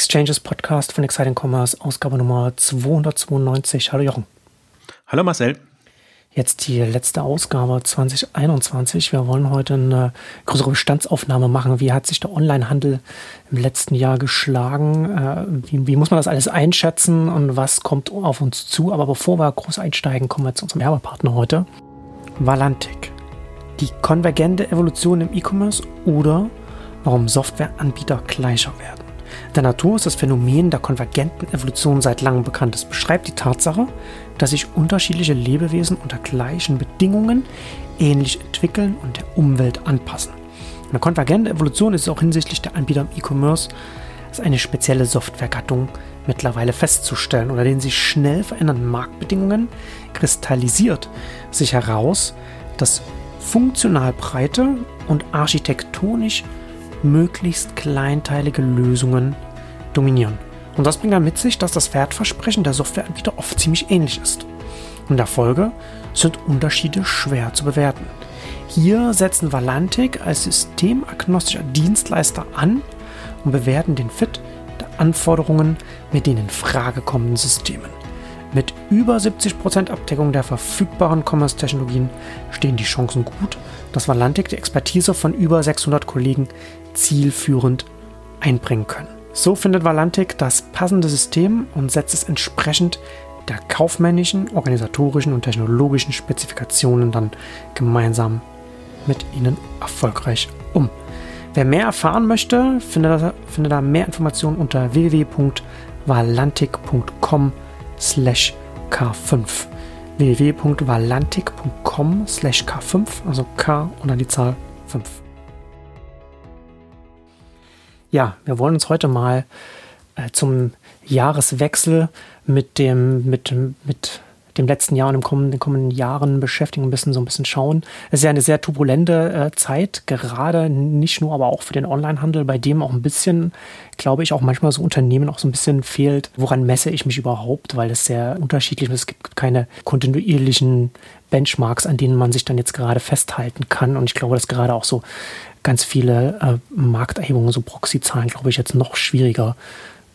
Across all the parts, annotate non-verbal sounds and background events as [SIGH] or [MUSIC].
Exchanges Podcast von Exciting Commerce, Ausgabe Nummer 292. Hallo Jochen. Hallo Marcel. Jetzt die letzte Ausgabe 2021. Wir wollen heute eine größere Bestandsaufnahme machen. Wie hat sich der Onlinehandel im letzten Jahr geschlagen? Äh, wie, wie, muss man das alles einschätzen und was kommt auf uns zu? Aber bevor wir groß einsteigen, kommen wir zu unserem Werbepartner heute. Valantic. Die konvergente Evolution im E-Commerce oder warum Softwareanbieter gleicher werden. Der Natur ist das Phänomen der konvergenten Evolution seit langem bekannt. Es beschreibt die Tatsache, dass sich unterschiedliche Lebewesen unter gleichen Bedingungen ähnlich entwickeln und der Umwelt anpassen. Eine konvergente Evolution ist auch hinsichtlich der Anbieter im E-Commerce als eine spezielle Softwaregattung mittlerweile festzustellen. Unter den sich schnell verändernden Marktbedingungen kristallisiert sich heraus, dass funktional breite und architektonisch möglichst kleinteilige Lösungen dominieren. Und das bringt dann mit sich, dass das Wertversprechen der Softwareanbieter oft ziemlich ähnlich ist. In der Folge sind Unterschiede schwer zu bewerten. Hier setzen Valantic als systemagnostischer Dienstleister an und bewerten den Fit der Anforderungen mit den in Frage kommenden Systemen. Mit über 70% Abdeckung der verfügbaren Commerce-Technologien stehen die Chancen gut, dass Valantic die Expertise von über 600 Kollegen zielführend einbringen können. So findet Valantic das passende System und setzt es entsprechend der kaufmännischen, organisatorischen und technologischen Spezifikationen dann gemeinsam mit ihnen erfolgreich um. Wer mehr erfahren möchte, findet, findet da mehr Informationen unter www.valantic.com slash k5 www.valantic.com slash k5, also k und dann die Zahl 5. Ja, wir wollen uns heute mal äh, zum Jahreswechsel mit dem, mit, mit dem letzten Jahr und den kommenden, kommenden Jahren beschäftigen, ein bisschen so ein bisschen schauen. Es ist ja eine sehr turbulente äh, Zeit, gerade nicht nur, aber auch für den Onlinehandel, bei dem auch ein bisschen, glaube ich, auch manchmal so Unternehmen auch so ein bisschen fehlt, woran messe ich mich überhaupt, weil es sehr unterschiedlich ist. Es gibt keine kontinuierlichen Benchmarks, an denen man sich dann jetzt gerade festhalten kann. Und ich glaube, dass gerade auch so ganz viele äh, Markterhebungen, so Proxy-Zahlen, glaube ich, jetzt noch schwieriger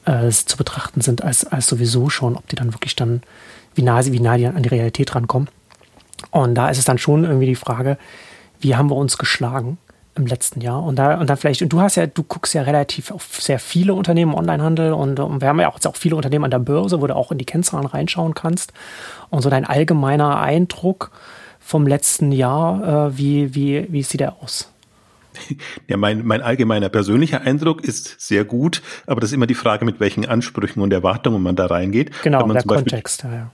äh, zu betrachten sind als, als sowieso schon, ob die dann wirklich dann, wie nah, sie, wie nah die an die Realität rankommen. Und da ist es dann schon irgendwie die Frage, wie haben wir uns geschlagen im letzten Jahr? Und da, und dann vielleicht, und du hast ja, du guckst ja relativ auf sehr viele Unternehmen im Onlinehandel und, und wir haben ja auch, auch viele Unternehmen an der Börse, wo du auch in die Kennzahlen reinschauen kannst. Und so dein allgemeiner Eindruck vom letzten Jahr, äh, wie, wie, wie sieht der aus? [LAUGHS] Ja, mein, mein allgemeiner persönlicher Eindruck ist sehr gut, aber das ist immer die Frage, mit welchen Ansprüchen und Erwartungen man da reingeht. Genau, der Beispiel, Kontext. Ja, ja.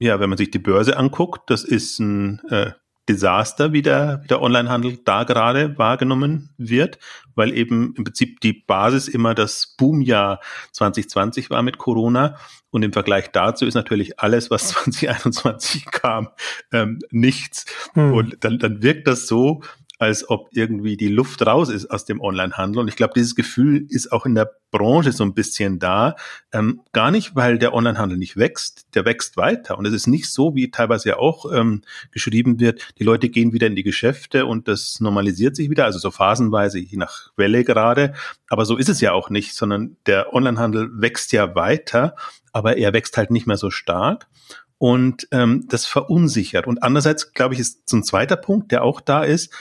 Ja, wenn man sich die Börse anguckt, das ist ein äh, Desaster, wie der, wie der Onlinehandel da gerade wahrgenommen wird, weil eben im Prinzip die Basis immer das Boomjahr 2020 war mit Corona. Und im Vergleich dazu ist natürlich alles, was 2021 kam, ähm, nichts. Hm. Und dann, dann wirkt das so, als ob irgendwie die Luft raus ist aus dem Onlinehandel. Und ich glaube, dieses Gefühl ist auch in der Branche so ein bisschen da. Ähm, gar nicht, weil der Onlinehandel nicht wächst, der wächst weiter. Und es ist nicht so, wie teilweise ja auch ähm, geschrieben wird, die Leute gehen wieder in die Geschäfte und das normalisiert sich wieder, also so phasenweise, je nach Welle gerade. Aber so ist es ja auch nicht, sondern der Onlinehandel wächst ja weiter, aber er wächst halt nicht mehr so stark und ähm, das verunsichert. Und andererseits, glaube ich, ist so ein zweiter Punkt, der auch da ist,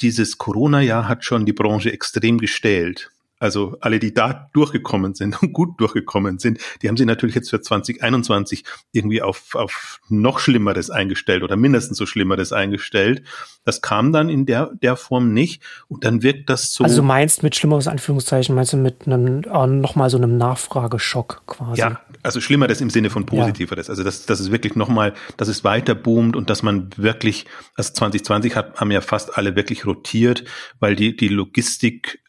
dieses Corona-Jahr hat schon die Branche extrem gestählt. Also alle, die da durchgekommen sind und gut durchgekommen sind, die haben sich natürlich jetzt für 2021 irgendwie auf, auf noch Schlimmeres eingestellt oder mindestens so Schlimmeres eingestellt. Das kam dann in der, der Form nicht und dann wirkt das so. Also du meinst mit Schlimmeres Anführungszeichen, meinst du mit einem, äh, nochmal so einem Nachfrageschock quasi? Ja, also Schlimmeres im Sinne von Positiveres. Ja. Also das, das ist wirklich nochmal, dass es weiter boomt und dass man wirklich, also 2020 hat, haben ja fast alle wirklich rotiert, weil die, die Logistik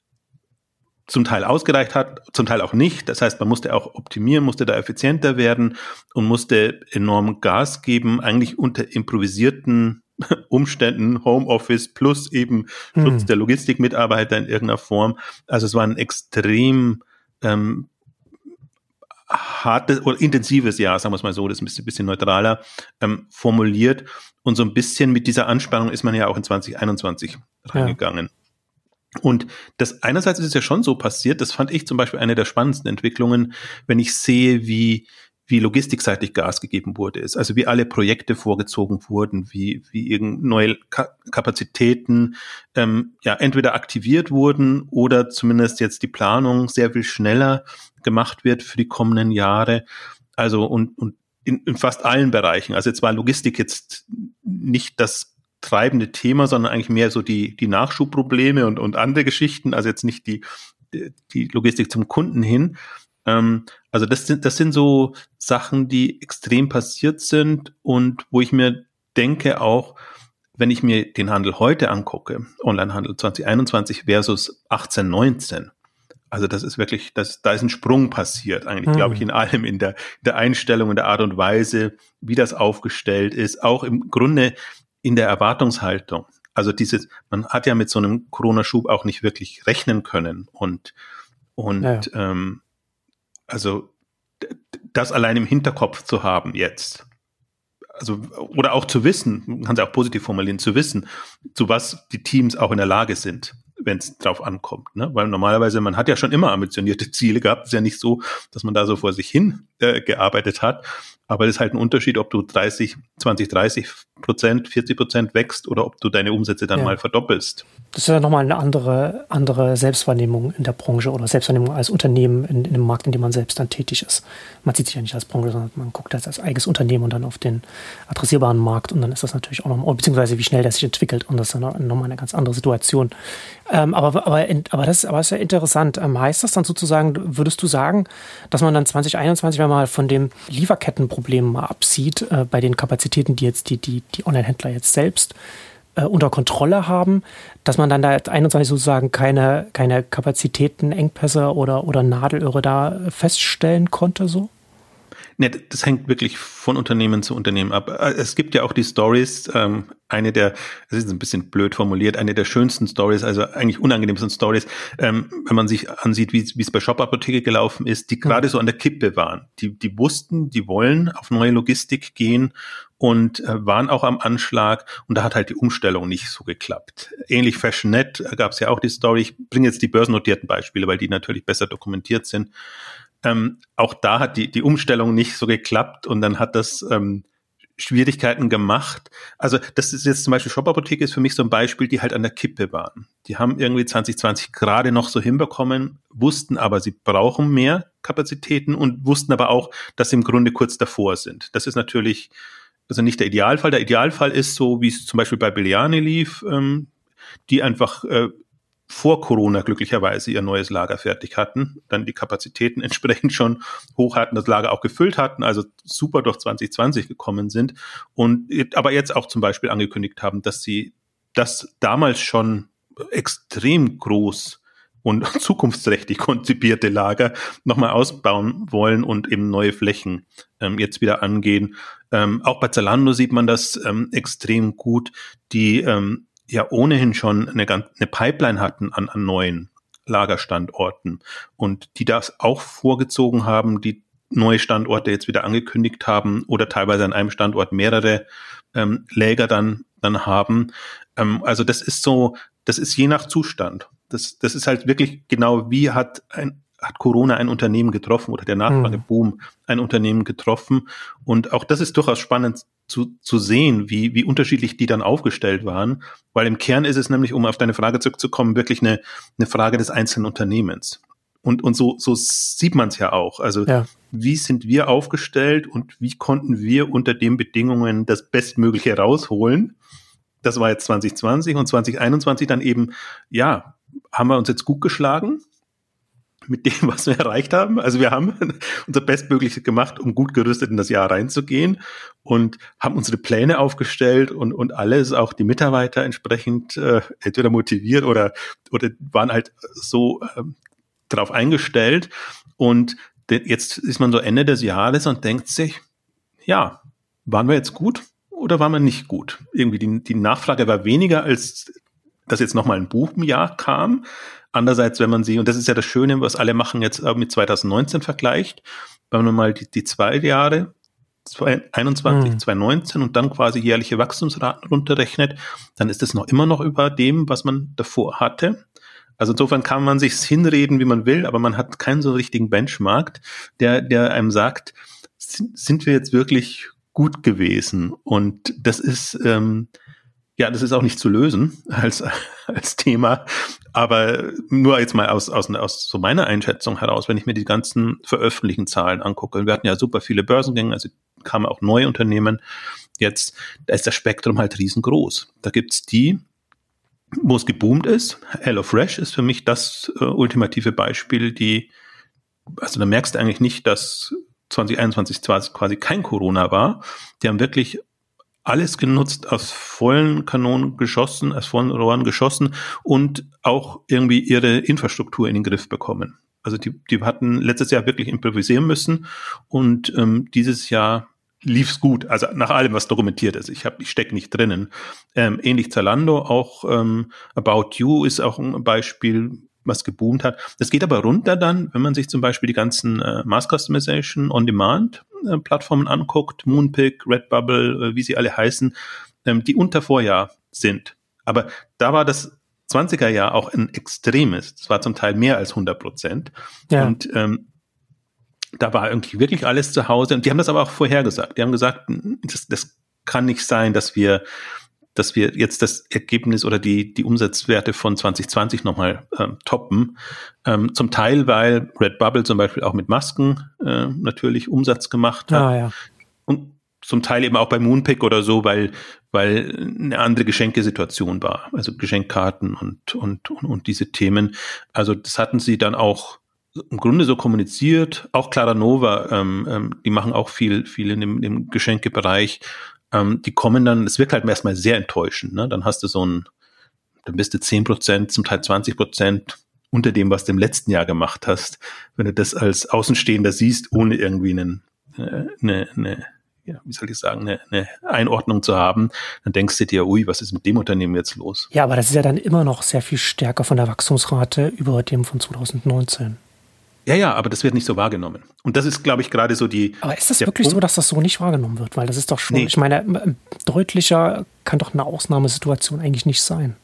zum Teil ausgereicht hat, zum Teil auch nicht. Das heißt, man musste auch optimieren, musste da effizienter werden und musste enorm Gas geben, eigentlich unter improvisierten [LAUGHS] Umständen, Homeoffice plus eben hm. Schutz der Logistikmitarbeiter in irgendeiner Form. Also es war ein extrem ähm, hartes oder intensives Jahr, sagen wir es mal so, das ist ein bisschen, neutraler ähm, formuliert. Und so ein bisschen mit dieser Anspannung ist man ja auch in 2021 reingegangen. Ja. Und das einerseits ist es ja schon so passiert, das fand ich zum Beispiel eine der spannendsten Entwicklungen, wenn ich sehe, wie wie logistikseitig Gas gegeben wurde, ist. Also wie alle Projekte vorgezogen wurden, wie, wie irgend neue Ka Kapazitäten ähm, ja entweder aktiviert wurden oder zumindest jetzt die Planung sehr viel schneller gemacht wird für die kommenden Jahre. Also und, und in, in fast allen Bereichen. Also jetzt war Logistik jetzt nicht das treibende Thema, sondern eigentlich mehr so die, die Nachschubprobleme und, und andere Geschichten, also jetzt nicht die, die Logistik zum Kunden hin. Ähm, also das sind, das sind so Sachen, die extrem passiert sind und wo ich mir denke auch, wenn ich mir den Handel heute angucke, Onlinehandel 2021 versus 18, 19, also das ist wirklich, das, da ist ein Sprung passiert, eigentlich, mhm. glaube ich, in allem, in der, in der Einstellung, in der Art und Weise, wie das aufgestellt ist, auch im Grunde in der Erwartungshaltung. Also dieses, man hat ja mit so einem Corona-Schub auch nicht wirklich rechnen können und, und ja. ähm, also das allein im Hinterkopf zu haben jetzt. Also, oder auch zu wissen, man kann es auch positiv formulieren, zu wissen, zu was die Teams auch in der Lage sind, wenn es drauf ankommt. Ne? Weil normalerweise, man hat ja schon immer ambitionierte Ziele gehabt. Es ist ja nicht so, dass man da so vor sich hin äh, gearbeitet hat. Aber es ist halt ein Unterschied, ob du 30, 20, 30 Prozent, 40 Prozent wächst oder ob du deine Umsätze dann ja. mal verdoppelst. Das ist ja nochmal eine andere, andere Selbstwahrnehmung in der Branche oder Selbstwahrnehmung als Unternehmen in, in dem Markt, in dem man selbst dann tätig ist. Man sieht sich ja nicht als Branche, sondern man guckt als, als eigenes Unternehmen und dann auf den adressierbaren Markt und dann ist das natürlich auch nochmal, beziehungsweise wie schnell das sich entwickelt und das ist dann nochmal eine ganz andere Situation. Ähm, aber, aber, aber, das, aber das ist ja interessant. Ähm, heißt das dann sozusagen, würdest du sagen, dass man dann 2021, wenn man mal von dem Lieferkettenproblem mal absieht, äh, bei den Kapazitäten, die jetzt die, die, die Online-Händler jetzt selbst äh, unter Kontrolle haben, dass man dann da 21 sozusagen keine, keine Kapazitäten, oder, oder Nadelöhre da feststellen konnte so? Nee, das hängt wirklich von Unternehmen zu Unternehmen ab. Äh, es gibt ja auch die Stories, ähm, eine der, das ist ein bisschen blöd formuliert, eine der schönsten Stories, also eigentlich unangenehmsten Stories, ähm, wenn man sich ansieht, wie es bei Shop Apotheke gelaufen ist, die gerade so an der Kippe waren. Die, die wussten, die wollen auf neue Logistik gehen und äh, waren auch am Anschlag und da hat halt die Umstellung nicht so geklappt. Ähnlich Fashionet äh, gab es ja auch die Story. Ich bringe jetzt die börsennotierten Beispiele, weil die natürlich besser dokumentiert sind. Ähm, auch da hat die, die Umstellung nicht so geklappt und dann hat das ähm, Schwierigkeiten gemacht. Also das ist jetzt zum Beispiel Shop-Apotheke ist für mich so ein Beispiel, die halt an der Kippe waren. Die haben irgendwie 2020 gerade noch so hinbekommen, wussten aber, sie brauchen mehr Kapazitäten und wussten aber auch, dass sie im Grunde kurz davor sind. Das ist natürlich also nicht der Idealfall. Der Idealfall ist so, wie es zum Beispiel bei Biliani lief, ähm, die einfach äh, vor Corona glücklicherweise ihr neues Lager fertig hatten, dann die Kapazitäten [LAUGHS] entsprechend schon hoch hatten, das Lager auch gefüllt hatten, also super durch 2020 gekommen sind und aber jetzt auch zum Beispiel angekündigt haben, dass sie das damals schon extrem groß und [LAUGHS] zukunftsträchtig konzipierte Lager nochmal ausbauen wollen und eben neue Flächen ähm, jetzt wieder angehen. Ähm, auch bei Zalando sieht man das ähm, extrem gut, die ähm, ja ohnehin schon eine, eine Pipeline hatten an, an neuen Lagerstandorten und die das auch vorgezogen haben, die neue Standorte jetzt wieder angekündigt haben oder teilweise an einem Standort mehrere ähm, Läger dann, dann haben. Ähm, also das ist so, das ist je nach Zustand. Das, das ist halt wirklich genau, wie hat ein, hat Corona ein Unternehmen getroffen oder der Nachfrageboom mhm. ein Unternehmen getroffen. Und auch das ist durchaus spannend zu, zu sehen, wie, wie unterschiedlich die dann aufgestellt waren. Weil im Kern ist es nämlich, um auf deine Frage zurückzukommen, wirklich eine, eine Frage des einzelnen Unternehmens. Und, und so, so sieht man es ja auch. Also ja. wie sind wir aufgestellt und wie konnten wir unter den Bedingungen das Bestmögliche rausholen? Das war jetzt 2020 und 2021 dann eben, ja, haben wir uns jetzt gut geschlagen mit dem, was wir erreicht haben. Also wir haben [LAUGHS] unser Bestmögliches gemacht, um gut gerüstet in das Jahr reinzugehen und haben unsere Pläne aufgestellt und, und alles, auch die Mitarbeiter entsprechend äh, entweder motiviert oder, oder waren halt so äh, darauf eingestellt. Und jetzt ist man so Ende des Jahres und denkt sich, ja, waren wir jetzt gut oder waren wir nicht gut? Irgendwie die, die Nachfrage war weniger als dass jetzt nochmal ein Buchjahr kam. Andererseits, wenn man sie, und das ist ja das Schöne, was alle machen jetzt äh, mit 2019 vergleicht, wenn man mal die, die zwei Jahre, 2021, mhm. 2019 und dann quasi jährliche Wachstumsraten runterrechnet, dann ist es noch immer noch über dem, was man davor hatte. Also insofern kann man sich's hinreden, wie man will, aber man hat keinen so richtigen Benchmark, der, der einem sagt, sind wir jetzt wirklich gut gewesen? Und das ist, ähm, ja, das ist auch nicht zu lösen als, [LAUGHS] als Thema. Aber nur jetzt mal aus, aus, aus so meiner Einschätzung heraus, wenn ich mir die ganzen veröffentlichten Zahlen angucke, wir hatten ja super viele Börsengänge, also kamen auch neue Unternehmen. Jetzt, da ist das Spektrum halt riesengroß. Da gibt's die, wo es geboomt ist. HelloFresh ist für mich das äh, ultimative Beispiel, die, also da merkst du eigentlich nicht, dass 2021 quasi kein Corona war. Die haben wirklich alles genutzt, aus vollen Kanonen geschossen, aus vollen Rohren geschossen und auch irgendwie ihre Infrastruktur in den Griff bekommen. Also die, die hatten letztes Jahr wirklich improvisieren müssen und ähm, dieses Jahr lief's gut. Also nach allem, was dokumentiert ist. Ich habe, ich stecke nicht drinnen. Ähm, ähnlich Zalando, auch ähm, About You ist auch ein Beispiel, was geboomt hat. Das geht aber runter dann, wenn man sich zum Beispiel die ganzen äh, Mass Customization on Demand Plattformen anguckt, Moonpick, Redbubble, äh, wie sie alle heißen, ähm, die unter Vorjahr sind. Aber da war das 20er Jahr auch ein extremes. Es war zum Teil mehr als 100 Prozent. Ja. Und ähm, da war irgendwie wirklich alles zu Hause. Und die haben das aber auch vorhergesagt. Die haben gesagt, das, das kann nicht sein, dass wir dass wir jetzt das Ergebnis oder die, die Umsatzwerte von 2020 nochmal ähm, toppen. Ähm, zum Teil, weil Redbubble zum Beispiel auch mit Masken äh, natürlich Umsatz gemacht hat. Ah, ja. Und zum Teil eben auch bei Moonpick oder so, weil, weil eine andere Geschenkesituation war. Also Geschenkkarten und, und, und, und diese Themen. Also das hatten sie dann auch im Grunde so kommuniziert. Auch Clara Nova, ähm, ähm, die machen auch viel, viel in dem, dem Geschenkebereich ähm, die kommen dann, es wirkt halt erstmal sehr enttäuschend. Ne? Dann hast du so ein, dann bist du zehn Prozent, zum Teil 20 Prozent unter dem, was du im letzten Jahr gemacht hast. Wenn du das als Außenstehender siehst, ohne irgendwie einen, äh, eine, eine ja, wie soll ich sagen, eine, eine Einordnung zu haben, dann denkst du dir, ui, was ist mit dem Unternehmen jetzt los? Ja, aber das ist ja dann immer noch sehr viel stärker von der Wachstumsrate über dem von 2019. Ja, ja, aber das wird nicht so wahrgenommen. Und das ist, glaube ich, gerade so die. Aber ist das wirklich Punkt. so, dass das so nicht wahrgenommen wird? Weil das ist doch schon, nee. ich meine, deutlicher kann doch eine Ausnahmesituation eigentlich nicht sein.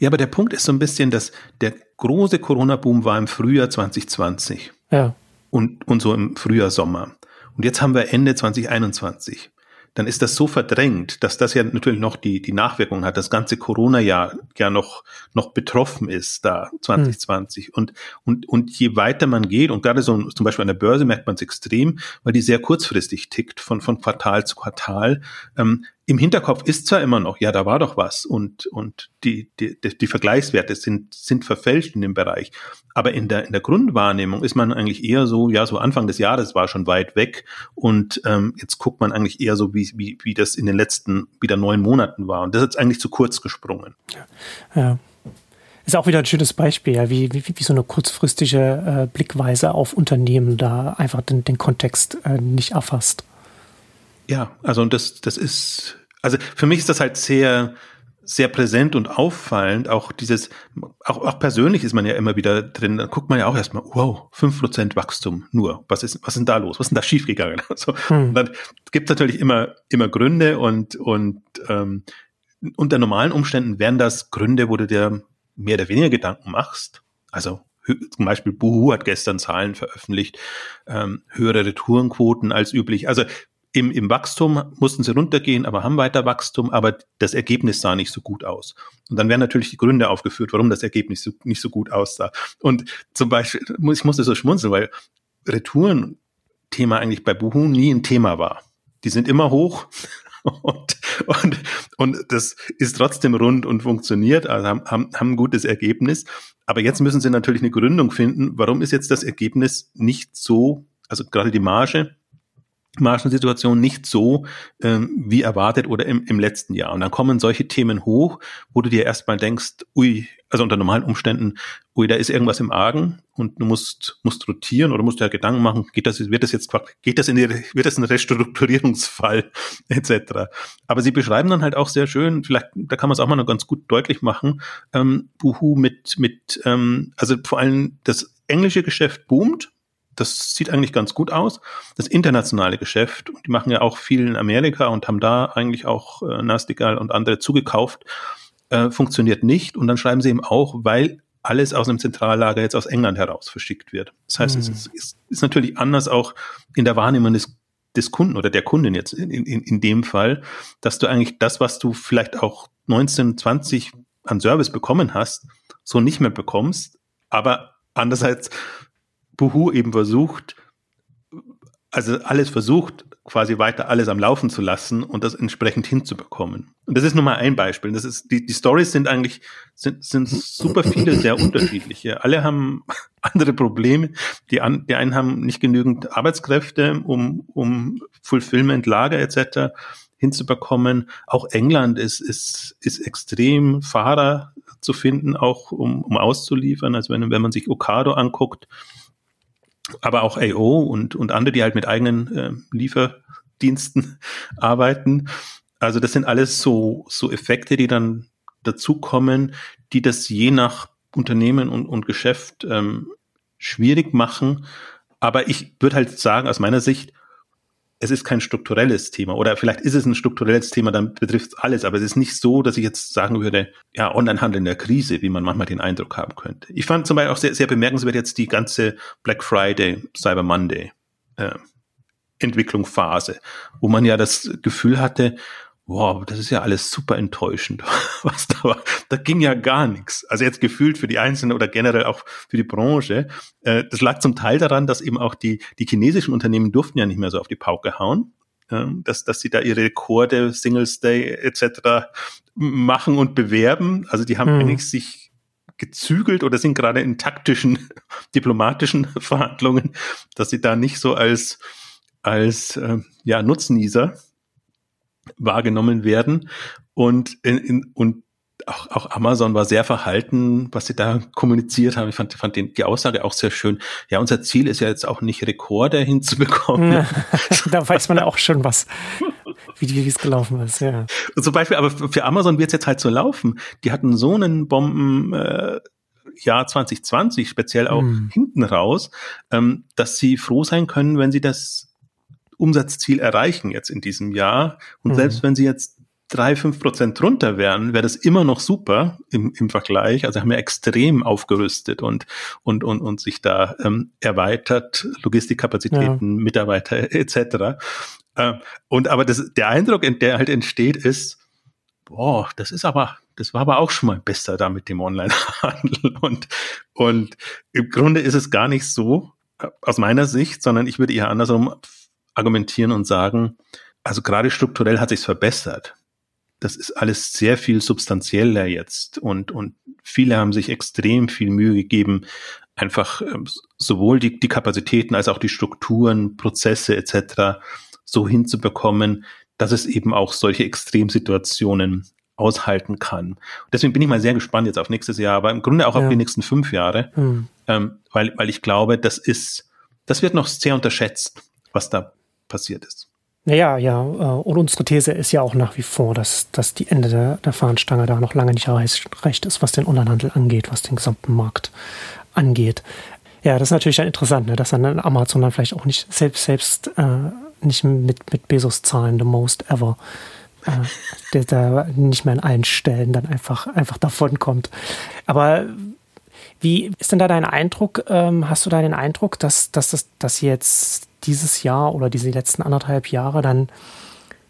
Ja, aber der Punkt ist so ein bisschen, dass der große Corona-Boom war im Frühjahr 2020. Ja. Und, und so im Frühjahr, Sommer. Und jetzt haben wir Ende 2021 dann ist das so verdrängt, dass das ja natürlich noch die, die Nachwirkungen hat, das ganze Corona-Jahr ja noch, noch betroffen ist da 2020. Hm. Und, und, und je weiter man geht, und gerade so zum Beispiel an der Börse merkt man es extrem, weil die sehr kurzfristig tickt, von, von Quartal zu Quartal, ähm, im Hinterkopf ist zwar immer noch, ja, da war doch was und, und die, die, die Vergleichswerte sind, sind verfälscht in dem Bereich. Aber in der, in der Grundwahrnehmung ist man eigentlich eher so, ja, so Anfang des Jahres war schon weit weg und ähm, jetzt guckt man eigentlich eher so, wie, wie, wie das in den letzten wieder neun Monaten war. Und das ist eigentlich zu kurz gesprungen. Ja. ja. Ist auch wieder ein schönes Beispiel, ja, wie, wie, wie so eine kurzfristige äh, Blickweise auf Unternehmen da einfach den, den Kontext äh, nicht erfasst. Ja, also und das, das ist, also für mich ist das halt sehr, sehr präsent und auffallend. Auch dieses, auch, auch persönlich ist man ja immer wieder drin. Da guckt man ja auch erstmal, wow, fünf Prozent Wachstum nur. Was ist, was ist denn da los? Was ist denn da schiefgegangen? [LAUGHS] So, hm. Dann gibt es natürlich immer, immer Gründe und, und ähm, unter normalen Umständen wären das Gründe, wo du dir mehr oder weniger Gedanken machst. Also zum Beispiel Buhu hat gestern Zahlen veröffentlicht, ähm, höhere Retourenquoten als üblich. Also im, im Wachstum mussten sie runtergehen, aber haben weiter Wachstum, aber das Ergebnis sah nicht so gut aus. Und dann werden natürlich die Gründe aufgeführt, warum das Ergebnis so, nicht so gut aussah. Und zum Beispiel, ich musste so schmunzeln, weil Retouren-Thema eigentlich bei Buhu nie ein Thema war. Die sind immer hoch [LAUGHS] und, und, und das ist trotzdem rund und funktioniert, also haben, haben, haben ein gutes Ergebnis. Aber jetzt müssen sie natürlich eine Gründung finden, warum ist jetzt das Ergebnis nicht so, also gerade die Marge, Margensituation nicht so ähm, wie erwartet oder im, im letzten Jahr. Und dann kommen solche Themen hoch, wo du dir erstmal denkst, ui, also unter normalen Umständen, ui, da ist irgendwas im Argen und du musst, musst rotieren oder musst dir Gedanken machen, geht das, wird das jetzt, geht das in die, wird das ein Restrukturierungsfall, [LAUGHS] etc. Aber sie beschreiben dann halt auch sehr schön, vielleicht, da kann man es auch mal noch ganz gut deutlich machen, ähm, Buhu mit, mit, ähm, also vor allem das englische Geschäft boomt, das sieht eigentlich ganz gut aus. Das internationale Geschäft, die machen ja auch viel in Amerika und haben da eigentlich auch äh, Nastigal und andere zugekauft, äh, funktioniert nicht. Und dann schreiben sie eben auch, weil alles aus einem Zentrallager jetzt aus England heraus verschickt wird. Das heißt, mhm. es ist, ist, ist, natürlich anders auch in der Wahrnehmung des, des Kunden oder der Kundin jetzt in, in, in dem Fall, dass du eigentlich das, was du vielleicht auch 1920 an Service bekommen hast, so nicht mehr bekommst. Aber andererseits Buhu eben versucht, also alles versucht, quasi weiter alles am Laufen zu lassen und das entsprechend hinzubekommen. Und das ist nur mal ein Beispiel. Das ist, die, die Stories sind eigentlich, sind, sind super viele, sehr unterschiedliche. Alle haben [LAUGHS] andere Probleme. Die, an, die einen haben nicht genügend Arbeitskräfte, um, um Fulfillment, Lager etc. hinzubekommen. Auch England ist, ist, ist extrem Fahrer zu finden, auch um, um auszuliefern. Also wenn, wenn man sich Okado anguckt, aber auch AO und, und andere, die halt mit eigenen äh, Lieferdiensten [LAUGHS] arbeiten. Also das sind alles so, so Effekte, die dann dazukommen, die das je nach Unternehmen und, und Geschäft ähm, schwierig machen. Aber ich würde halt sagen, aus meiner Sicht, es ist kein strukturelles Thema oder vielleicht ist es ein strukturelles Thema, dann betrifft es alles, aber es ist nicht so, dass ich jetzt sagen würde, ja, Onlinehandel in der Krise, wie man manchmal den Eindruck haben könnte. Ich fand zum Beispiel auch sehr, sehr bemerkenswert jetzt die ganze Black Friday, Cyber Monday äh, Entwicklungsphase, wo man ja das Gefühl hatte, wow, das ist ja alles super enttäuschend, [LAUGHS] was da war. Da ging ja gar nichts. Also jetzt gefühlt für die Einzelnen oder generell auch für die Branche. Äh, das lag zum Teil daran, dass eben auch die, die chinesischen Unternehmen durften ja nicht mehr so auf die Pauke hauen. Ähm, dass, dass sie da ihre Rekorde, Singles Day etc. machen und bewerben. Also die haben hm. eigentlich sich gezügelt oder sind gerade in taktischen, [LAUGHS] diplomatischen [LAUGHS] Verhandlungen, dass sie da nicht so als, als äh, ja, Nutznießer wahrgenommen werden. Und, in, in, und auch, auch Amazon war sehr verhalten, was sie da kommuniziert haben. Ich fand, fand den, die Aussage auch sehr schön. Ja, unser Ziel ist ja jetzt auch nicht Rekorde [LAUGHS] hinzubekommen. [LAUGHS] da weiß man ja auch schon was, wie, es gelaufen ist, ja. zum Beispiel, aber für Amazon wird es jetzt halt so laufen. Die hatten so einen Bomben, äh, Jahr 2020, speziell auch mm. hinten raus, ähm, dass sie froh sein können, wenn sie das Umsatzziel erreichen jetzt in diesem Jahr. Und mhm. selbst wenn sie jetzt drei, fünf Prozent drunter wären, wäre das immer noch super im, im Vergleich. Also haben wir extrem aufgerüstet und, und, und, und sich da ähm, erweitert, Logistikkapazitäten, ja. Mitarbeiter [LAUGHS] etc. Äh, und aber das, der Eindruck, der halt entsteht, ist, boah, das ist aber, das war aber auch schon mal besser da mit dem Onlinehandel. [LAUGHS] Und, und im Grunde ist es gar nicht so, äh, aus meiner Sicht, sondern ich würde eher andersrum argumentieren und sagen, also gerade strukturell hat sich's verbessert. Das ist alles sehr viel substanzieller jetzt und, und viele haben sich extrem viel Mühe gegeben, einfach ähm, sowohl die, die Kapazitäten als auch die Strukturen, Prozesse etc. so hinzubekommen, dass es eben auch solche Extremsituationen aushalten kann. Deswegen bin ich mal sehr gespannt jetzt auf nächstes Jahr, aber im Grunde auch ja. auf die nächsten fünf Jahre, hm. ähm, weil, weil ich glaube, das ist, das wird noch sehr unterschätzt, was da passiert ist. Naja, ja, äh, und unsere These ist ja auch nach wie vor, dass, dass die Ende der, der Fahnenstange da noch lange nicht recht ist, was den Onlinehandel angeht, was den gesamten Markt angeht. Ja, das ist natürlich dann interessant, ne, dass dann Amazon dann vielleicht auch nicht selbst, selbst äh, nicht mit, mit Bezos zahlen, the most ever, äh, [LAUGHS] der da nicht mehr an allen Stellen dann einfach, einfach davon kommt. Aber wie ist denn da dein Eindruck? Ähm, hast du da den Eindruck, dass, dass, dass, dass jetzt dieses Jahr oder diese letzten anderthalb Jahre dann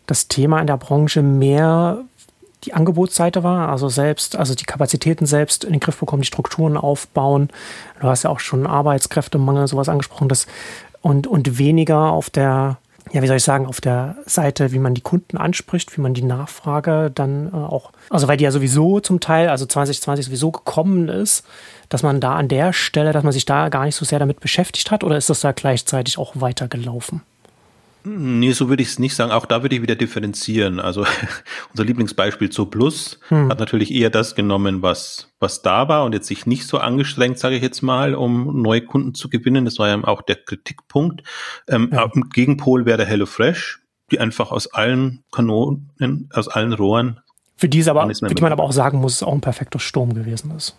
das Thema in der Branche mehr die Angebotsseite war, also selbst, also die Kapazitäten selbst in den Griff bekommen, die Strukturen aufbauen. Du hast ja auch schon Arbeitskräftemangel, sowas angesprochen, das und, und weniger auf der, ja, wie soll ich sagen, auf der Seite, wie man die Kunden anspricht, wie man die Nachfrage dann äh, auch, also weil die ja sowieso zum Teil, also 2020 sowieso gekommen ist, dass man da an der Stelle, dass man sich da gar nicht so sehr damit beschäftigt hat oder ist das da gleichzeitig auch weitergelaufen? Nee, so würde ich es nicht sagen. Auch da würde ich wieder differenzieren. Also [LAUGHS] unser Lieblingsbeispiel Zo Plus hm. hat natürlich eher das genommen, was, was da war und jetzt sich nicht so angestrengt, sage ich jetzt mal, um neue Kunden zu gewinnen. Das war ja auch der Kritikpunkt. Ähm, ja. Im Gegenpol wäre HelloFresh, die einfach aus allen Kanonen, aus allen Rohren. Für diese aber, für die man aber auch sagen muss, es auch ein perfekter Sturm gewesen ist.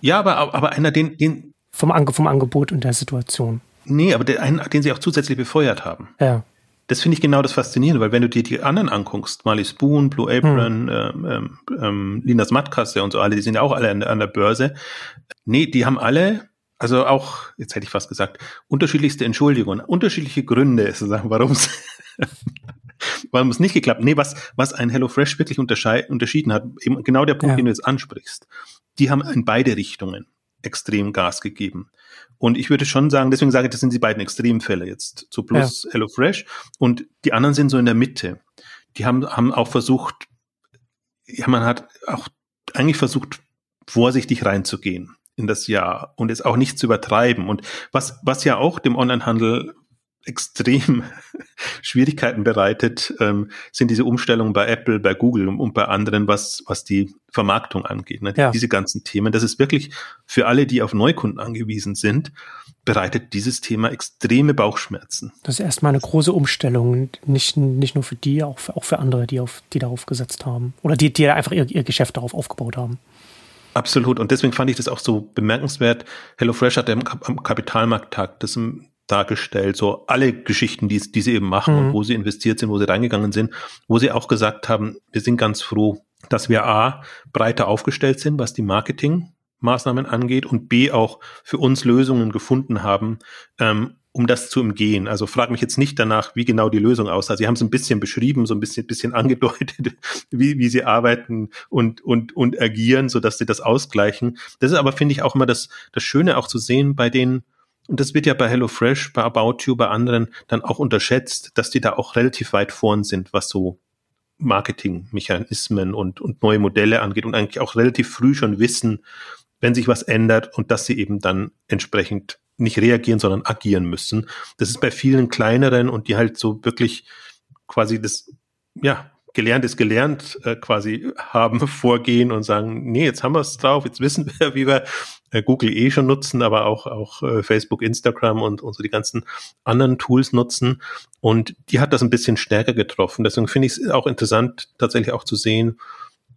Ja, aber, aber einer, den, den. Vom, Ange vom Angebot und der Situation. Nee, aber der einen, den sie auch zusätzlich befeuert haben. Ja. Das finde ich genau das Faszinierende, weil wenn du dir die anderen anguckst, Marley Spoon, Blue Apron, hm. ähm, ähm, ähm, Lindas Mattkasse und so alle, die sind ja auch alle an, an der Börse. Nee, die haben alle also auch, jetzt hätte ich fast gesagt, unterschiedlichste Entschuldigungen, unterschiedliche Gründe, [LAUGHS] warum es [LAUGHS] warum es nicht geklappt. Nee, was, was ein HelloFresh wirklich unterschieden hat, eben genau der Punkt, ja. den du jetzt ansprichst. Die haben in beide Richtungen extrem Gas gegeben. Und ich würde schon sagen, deswegen sage ich, das sind die beiden Extremfälle jetzt zu Plus ja. HelloFresh. Und die anderen sind so in der Mitte. Die haben, haben auch versucht, ja, man hat auch eigentlich versucht, vorsichtig reinzugehen in das Jahr und es auch nicht zu übertreiben. Und was, was ja auch dem Onlinehandel extrem [LAUGHS] Schwierigkeiten bereitet, ähm, sind diese Umstellungen bei Apple, bei Google und, bei anderen, was, was die Vermarktung angeht. Ne? Ja. Diese ganzen Themen. Das ist wirklich für alle, die auf Neukunden angewiesen sind, bereitet dieses Thema extreme Bauchschmerzen. Das ist erstmal eine große Umstellung, nicht, nicht nur für die, auch für, auch für andere, die, auf, die darauf gesetzt haben. Oder die, die einfach ihr, ihr Geschäft darauf aufgebaut haben. Absolut. Und deswegen fand ich das auch so bemerkenswert. HelloFresh hat am Kapitalmarkttag das dargestellt, so alle Geschichten, die, die sie eben machen mhm. und wo sie investiert sind, wo sie reingegangen sind, wo sie auch gesagt haben, wir sind ganz froh, dass wir A, breiter aufgestellt sind, was die Marketingmaßnahmen angeht und B, auch für uns Lösungen gefunden haben, ähm, um das zu umgehen. Also frag mich jetzt nicht danach, wie genau die Lösung aussah. Sie haben es ein bisschen beschrieben, so ein bisschen, bisschen [LAUGHS] angedeutet, wie, wie sie arbeiten und, und, und agieren, so dass sie das ausgleichen. Das ist aber, finde ich, auch immer das, das Schöne auch zu sehen bei den, und das wird ja bei HelloFresh, bei About You, bei anderen dann auch unterschätzt, dass die da auch relativ weit vorn sind, was so Marketingmechanismen und, und neue Modelle angeht und eigentlich auch relativ früh schon wissen, wenn sich was ändert und dass sie eben dann entsprechend nicht reagieren, sondern agieren müssen. Das ist bei vielen kleineren und die halt so wirklich quasi das, ja, gelernt ist gelernt äh, quasi haben, [LAUGHS] vorgehen und sagen, nee, jetzt haben wir es drauf, jetzt wissen [LAUGHS] wir, wie wir äh, Google eh schon nutzen, aber auch, auch äh, Facebook, Instagram und, und so die ganzen anderen Tools nutzen. Und die hat das ein bisschen stärker getroffen. Deswegen finde ich es auch interessant, tatsächlich auch zu sehen,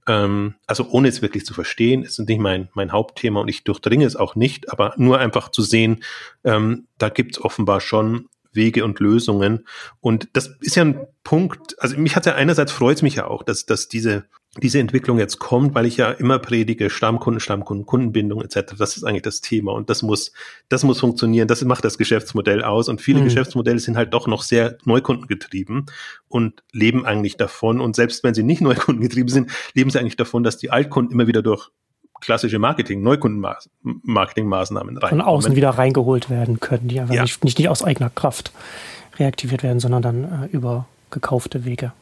ähm, also ohne es wirklich zu verstehen, ist nicht mein, mein Hauptthema und ich durchdringe es auch nicht, aber nur einfach zu sehen, ähm, da gibt es offenbar schon Wege und Lösungen. Und das ist ja ein Punkt, also mich hat ja einerseits freut es mich ja auch, dass, dass diese diese Entwicklung jetzt kommt, weil ich ja immer predige, Stammkunden, Stammkunden, Kundenbindung etc. Das ist eigentlich das Thema und das muss, das muss funktionieren. Das macht das Geschäftsmodell aus und viele mhm. Geschäftsmodelle sind halt doch noch sehr neukundengetrieben und leben eigentlich davon. Und selbst wenn sie nicht [LAUGHS] neukundengetrieben sind, leben sie eigentlich davon, dass die Altkunden immer wieder durch klassische Marketing, Neukundenmarketingmaßnahmen rein. Von außen wieder reingeholt werden können, die einfach ja. nicht, nicht, aus eigener Kraft reaktiviert werden, sondern dann äh, über gekaufte Wege.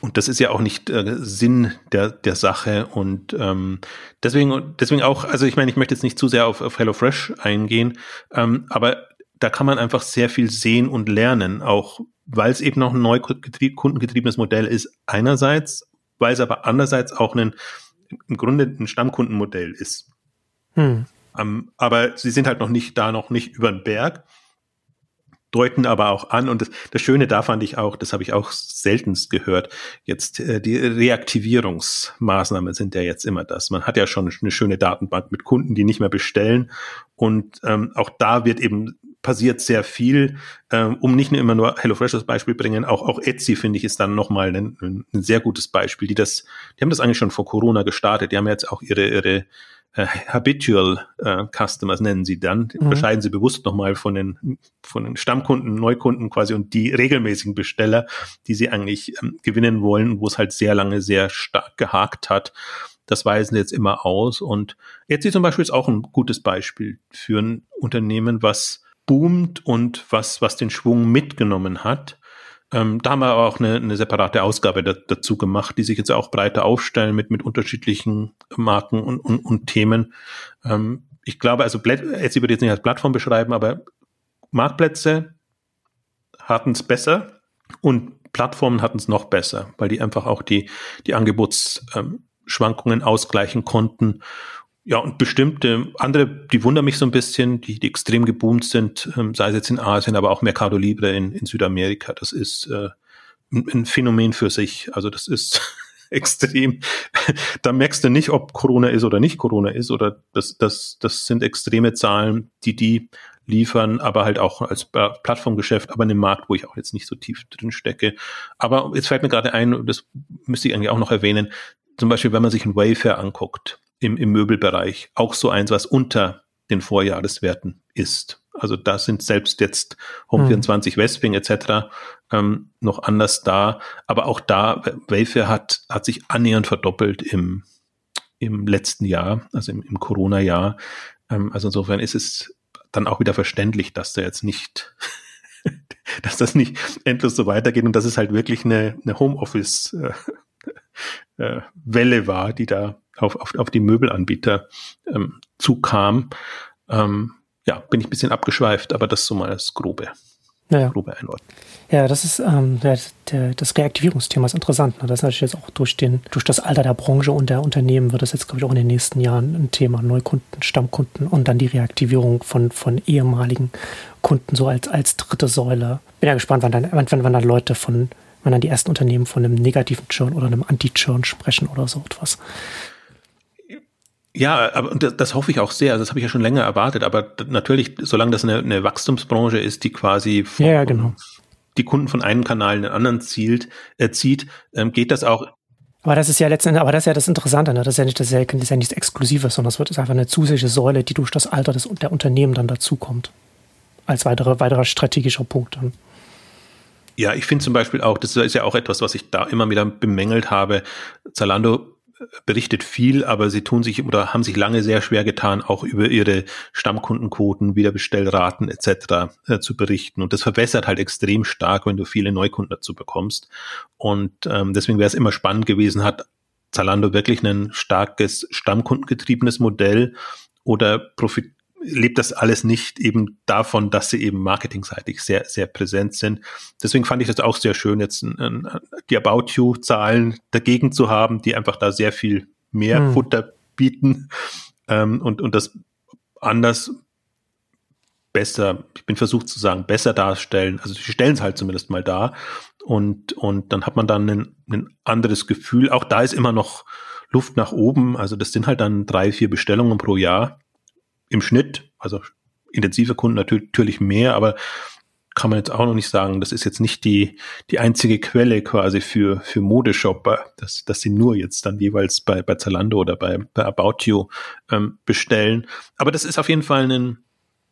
Und das ist ja auch nicht äh, Sinn der, der Sache. Und ähm, deswegen, deswegen auch, also ich meine, ich möchte jetzt nicht zu sehr auf, auf HelloFresh eingehen, ähm, aber da kann man einfach sehr viel sehen und lernen, auch weil es eben noch ein neu kundengetriebenes Modell ist, einerseits, weil es aber andererseits auch ein, im Grunde ein Stammkundenmodell ist. Hm. Ähm, aber sie sind halt noch nicht da, noch nicht über den Berg deuten aber auch an. Und das, das Schöne da fand ich auch, das habe ich auch seltenst gehört, jetzt äh, die Reaktivierungsmaßnahmen sind ja jetzt immer das. Man hat ja schon eine schöne Datenbank mit Kunden, die nicht mehr bestellen. Und ähm, auch da wird eben passiert sehr viel, ähm, um nicht nur immer nur HelloFresh als Beispiel bringen, auch, auch Etsy, finde ich, ist dann nochmal ein, ein sehr gutes Beispiel. Die das, die haben das eigentlich schon vor Corona gestartet. Die haben jetzt auch ihre, ihre äh, Habitual äh, Customers nennen sie dann, mhm. unterscheiden sie bewusst nochmal von den, von den Stammkunden, Neukunden quasi und die regelmäßigen Besteller, die sie eigentlich ähm, gewinnen wollen, wo es halt sehr lange sehr stark gehakt hat. Das weisen sie jetzt immer aus und Etsy zum Beispiel ist auch ein gutes Beispiel für ein Unternehmen, was boomt und was, was den Schwung mitgenommen hat ähm, da haben wir aber auch eine, eine separate Ausgabe da, dazu gemacht, die sich jetzt auch breiter aufstellen mit, mit unterschiedlichen Marken und, und, und Themen. Ähm, ich glaube, also jetzt würde jetzt nicht als Plattform beschreiben, aber Marktplätze hatten es besser und Plattformen hatten es noch besser, weil die einfach auch die, die Angebotsschwankungen ausgleichen konnten ja, und bestimmte andere, die wundern mich so ein bisschen, die, die extrem geboomt sind, ähm, sei es jetzt in Asien, aber auch Mercado Libre in, in Südamerika. Das ist äh, ein, ein Phänomen für sich. Also das ist [LAUGHS] extrem. da merkst du nicht, ob Corona ist oder nicht Corona ist, oder das, das, das sind extreme Zahlen, die die liefern, aber halt auch als Plattformgeschäft, aber in einem Markt, wo ich auch jetzt nicht so tief drin stecke. Aber jetzt fällt mir gerade ein, das müsste ich eigentlich auch noch erwähnen, zum Beispiel, wenn man sich ein Wayfair anguckt im, im Möbelbereich, auch so eins, was unter den Vorjahreswerten ist. Also da sind selbst jetzt Home24, hm. Westwing etc. Ähm, noch anders da. Aber auch da, Wayfair hat, hat sich annähernd verdoppelt im, im letzten Jahr, also im, im Corona-Jahr. Ähm, also insofern ist es dann auch wieder verständlich, dass da jetzt nicht, [LAUGHS] dass das nicht endlos so weitergeht und dass es halt wirklich eine, eine Homeoffice äh, äh, Welle war, die da auf, auf, auf die Möbelanbieter ähm, zukam. Ähm, ja, bin ich ein bisschen abgeschweift, aber das ist so mal das Grobe. Ja, grobe Einordnung. Ja, das ist ähm, der, der, das Reaktivierungsthema ist interessant. Ne? Das ist natürlich jetzt auch durch, den, durch das Alter der Branche und der Unternehmen wird das jetzt, glaube ich, auch in den nächsten Jahren ein Thema. Neukunden, Stammkunden und dann die Reaktivierung von, von ehemaligen Kunden so als, als dritte Säule. Bin ja gespannt, wann dann, wann, wann dann Leute von, wann dann die ersten Unternehmen von einem negativen Churn oder einem Anti-Churn sprechen oder so etwas. Ja, aber das, das hoffe ich auch sehr. Also das habe ich ja schon länger erwartet. Aber natürlich, solange das eine, eine Wachstumsbranche ist, die quasi von, ja, genau. die Kunden von einem Kanal in den anderen zielt, äh, zieht, ähm, geht das auch. Aber das ist ja letztendlich, aber das ist ja das Interessante, ne? das ist ja nicht das, ja, das ist ja nichts Exklusives, sondern es wird einfach eine zusätzliche Säule, die durch das Alter des, der Unternehmen dann dazukommt. Als weitere, weiterer strategischer Punkt dann. Ja, ich finde zum Beispiel auch, das ist ja auch etwas, was ich da immer wieder bemängelt habe. Zalando berichtet viel, aber sie tun sich oder haben sich lange sehr schwer getan, auch über ihre Stammkundenquoten, Wiederbestellraten etc. Äh, zu berichten. Und das verbessert halt extrem stark, wenn du viele Neukunden dazu bekommst. Und ähm, deswegen wäre es immer spannend gewesen, hat Zalando wirklich ein starkes Stammkundengetriebenes Modell oder profit lebt das alles nicht eben davon, dass sie eben marketingseitig sehr, sehr präsent sind. Deswegen fand ich das auch sehr schön, jetzt die About You-Zahlen dagegen zu haben, die einfach da sehr viel mehr hm. Futter bieten ähm, und, und das anders besser, ich bin versucht zu sagen, besser darstellen. Also sie stellen es halt zumindest mal da und, und dann hat man dann ein, ein anderes Gefühl. Auch da ist immer noch Luft nach oben. Also das sind halt dann drei, vier Bestellungen pro Jahr im Schnitt, also intensive Kunden natürlich mehr, aber kann man jetzt auch noch nicht sagen, das ist jetzt nicht die, die einzige Quelle quasi für, für Modeshopper, dass, dass sie nur jetzt dann jeweils bei, bei Zalando oder bei, bei About You ähm, bestellen. Aber das ist auf jeden Fall ein,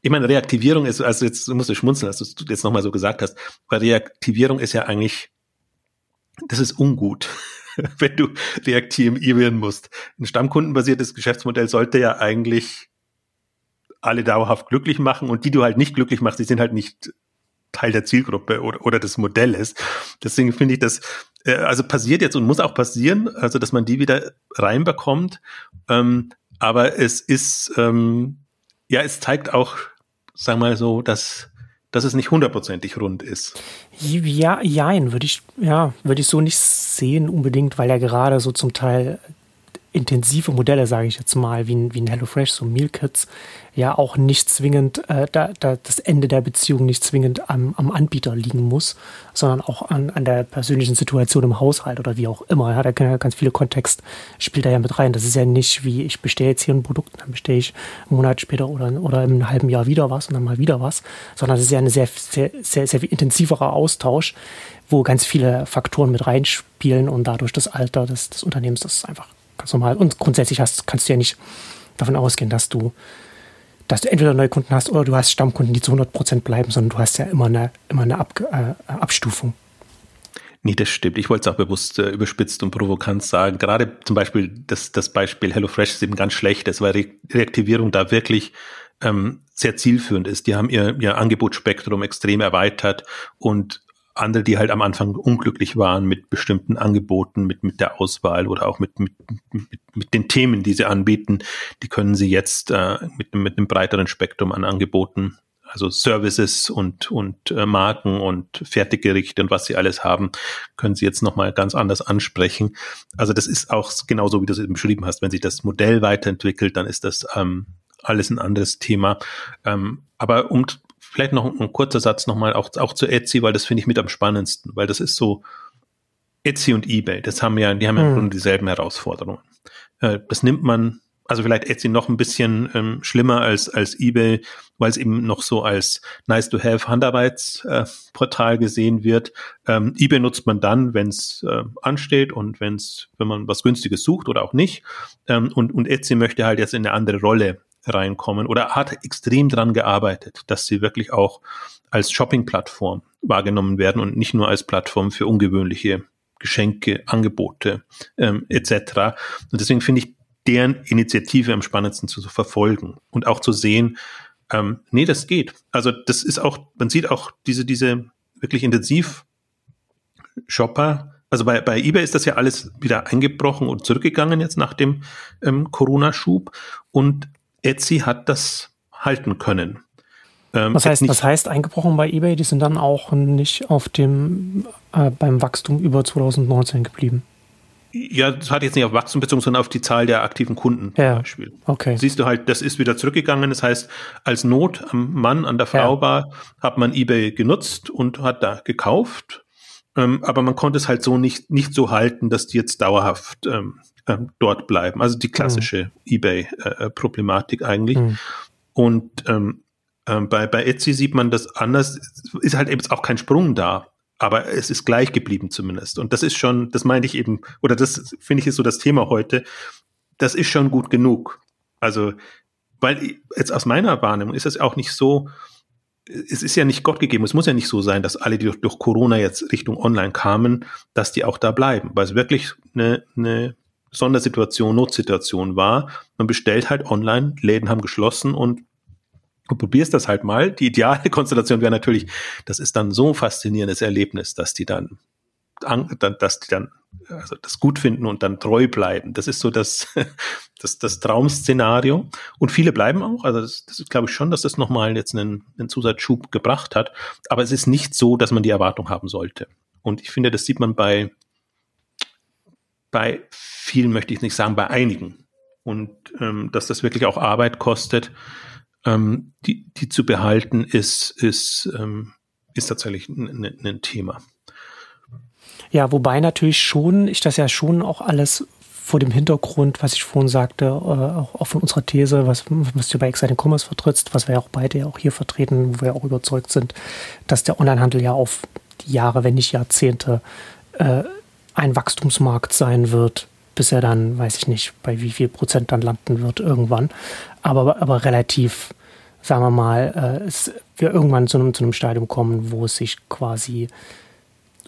ich meine, Reaktivierung ist, also jetzt musst du schmunzeln, dass du jetzt nochmal so gesagt hast, weil Reaktivierung ist ja eigentlich, das ist ungut, [LAUGHS] wenn du reaktivieren musst. Ein stammkundenbasiertes Geschäftsmodell sollte ja eigentlich alle dauerhaft glücklich machen und die du halt nicht glücklich machst, die sind halt nicht Teil der Zielgruppe oder, oder des Modells. Deswegen finde ich das, äh, also passiert jetzt und muss auch passieren, also dass man die wieder reinbekommt. Ähm, aber es ist, ähm, ja, es zeigt auch, sagen wir mal so, dass, dass es nicht hundertprozentig rund ist. Ja, jein, würde ich, ja, würde ich so nicht sehen unbedingt, weil ja gerade so zum Teil intensive Modelle, sage ich jetzt mal, wie ein, wie ein HelloFresh, so Meal Kits, ja auch nicht zwingend, äh, da, da das Ende der Beziehung nicht zwingend am, am Anbieter liegen muss, sondern auch an, an der persönlichen Situation im Haushalt oder wie auch immer. Ja, da kann ja ganz viele Kontext spielt da ja mit rein. Das ist ja nicht wie ich bestelle jetzt hier ein Produkt, dann bestelle ich einen Monat später oder, oder im halben Jahr wieder was und dann mal wieder was, sondern es ist ja ein sehr, sehr, sehr, sehr intensiverer Austausch, wo ganz viele Faktoren mit reinspielen und dadurch das Alter des, des Unternehmens, das ist einfach ganz normal. Und grundsätzlich hast, kannst du ja nicht davon ausgehen, dass du, dass du entweder neue Kunden hast oder du hast Stammkunden, die zu 100 Prozent bleiben, sondern du hast ja immer eine, immer eine Ab, äh, Abstufung. Nee, das stimmt. Ich wollte es auch bewusst äh, überspitzt und provokant sagen. Gerade zum Beispiel das, das Beispiel HelloFresh ist eben ganz schlecht, weil Re Reaktivierung da wirklich ähm, sehr zielführend ist. Die haben ihr, ihr Angebotsspektrum extrem erweitert und andere, die halt am Anfang unglücklich waren mit bestimmten Angeboten, mit, mit der Auswahl oder auch mit, mit, mit, mit den Themen, die sie anbieten, die können sie jetzt äh, mit, mit einem breiteren Spektrum an Angeboten, also Services und, und äh, Marken und Fertiggerichte und was sie alles haben, können sie jetzt nochmal ganz anders ansprechen. Also das ist auch genauso, wie du es eben beschrieben hast. Wenn sich das Modell weiterentwickelt, dann ist das ähm, alles ein anderes Thema. Ähm, aber um Vielleicht noch ein, ein kurzer Satz nochmal auch, auch zu Etsy, weil das finde ich mit am spannendsten, weil das ist so, Etsy und eBay, das haben ja, die haben ja mhm. dieselben Herausforderungen. Äh, das nimmt man also vielleicht Etsy noch ein bisschen ähm, schlimmer als, als eBay, weil es eben noch so als nice-to-have Handarbeitsportal äh, gesehen wird. Ähm, eBay nutzt man dann, wenn es äh, ansteht und wenn's, wenn man was Günstiges sucht oder auch nicht. Ähm, und, und Etsy möchte halt jetzt in eine andere Rolle reinkommen oder hat extrem dran gearbeitet, dass sie wirklich auch als Shopping-Plattform wahrgenommen werden und nicht nur als Plattform für ungewöhnliche Geschenke, Angebote ähm, etc. Und deswegen finde ich deren Initiative am spannendsten zu, zu verfolgen und auch zu sehen, ähm, nee, das geht. Also das ist auch, man sieht auch diese, diese wirklich intensiv Shopper, also bei, bei eBay ist das ja alles wieder eingebrochen und zurückgegangen jetzt nach dem ähm, Corona-Schub und Etsy hat das halten können. Ähm, was, heißt, was heißt eingebrochen bei eBay? Die sind dann auch nicht auf dem äh, beim Wachstum über 2019 geblieben. Ja, das hat jetzt nicht auf Wachstum bezogen, sondern auf die Zahl der aktiven Kunden ja. zum Beispiel. Okay. Siehst du halt, das ist wieder zurückgegangen. Das heißt, als Not am Mann, an der Frau ja. war, hat man eBay genutzt und hat da gekauft. Ähm, aber man konnte es halt so nicht, nicht so halten, dass die jetzt dauerhaft ähm, ähm, dort bleiben. Also die klassische mhm. eBay-Problematik äh, eigentlich. Mhm. Und ähm, ähm, bei, bei Etsy sieht man das anders. Ist halt eben auch kein Sprung da aber es ist gleich geblieben zumindest. Und das ist schon, das meinte ich eben, oder das finde ich ist so das Thema heute, das ist schon gut genug. Also, weil jetzt aus meiner Wahrnehmung ist es auch nicht so, es ist ja nicht Gott gegeben, es muss ja nicht so sein, dass alle, die durch, durch Corona jetzt Richtung Online kamen, dass die auch da bleiben, weil es wirklich eine, eine Sondersituation, Notsituation war. Man bestellt halt online, Läden haben geschlossen und Du probierst das halt mal. Die ideale [LAUGHS] Konstellation wäre natürlich, das ist dann so ein faszinierendes Erlebnis, dass die dann, dass die dann also das gut finden und dann treu bleiben. Das ist so das, [LAUGHS] das, das Traum-Szenario. Und viele bleiben auch. Also das, das glaube ich schon, dass das nochmal jetzt einen, einen Zusatzschub gebracht hat. Aber es ist nicht so, dass man die Erwartung haben sollte. Und ich finde, das sieht man bei, bei vielen, möchte ich nicht sagen, bei einigen. Und ähm, dass das wirklich auch Arbeit kostet, ähm, die, die zu behalten, ist, ist, ähm, ist tatsächlich ein, ein Thema. Ja, wobei natürlich schon, ich das ja schon auch alles vor dem Hintergrund, was ich vorhin sagte, äh, auch, auch von unserer These, was, was du bei Exciting Commerce vertrittst, was wir ja auch beide auch hier vertreten, wo wir auch überzeugt sind, dass der Onlinehandel ja auf die Jahre, wenn nicht Jahrzehnte, äh, ein Wachstumsmarkt sein wird, bis er dann, weiß ich nicht, bei wie viel Prozent dann landen wird irgendwann. Aber, aber relativ, sagen wir mal, äh, es, wir irgendwann zu einem, zu einem Stadium kommen, wo es sich quasi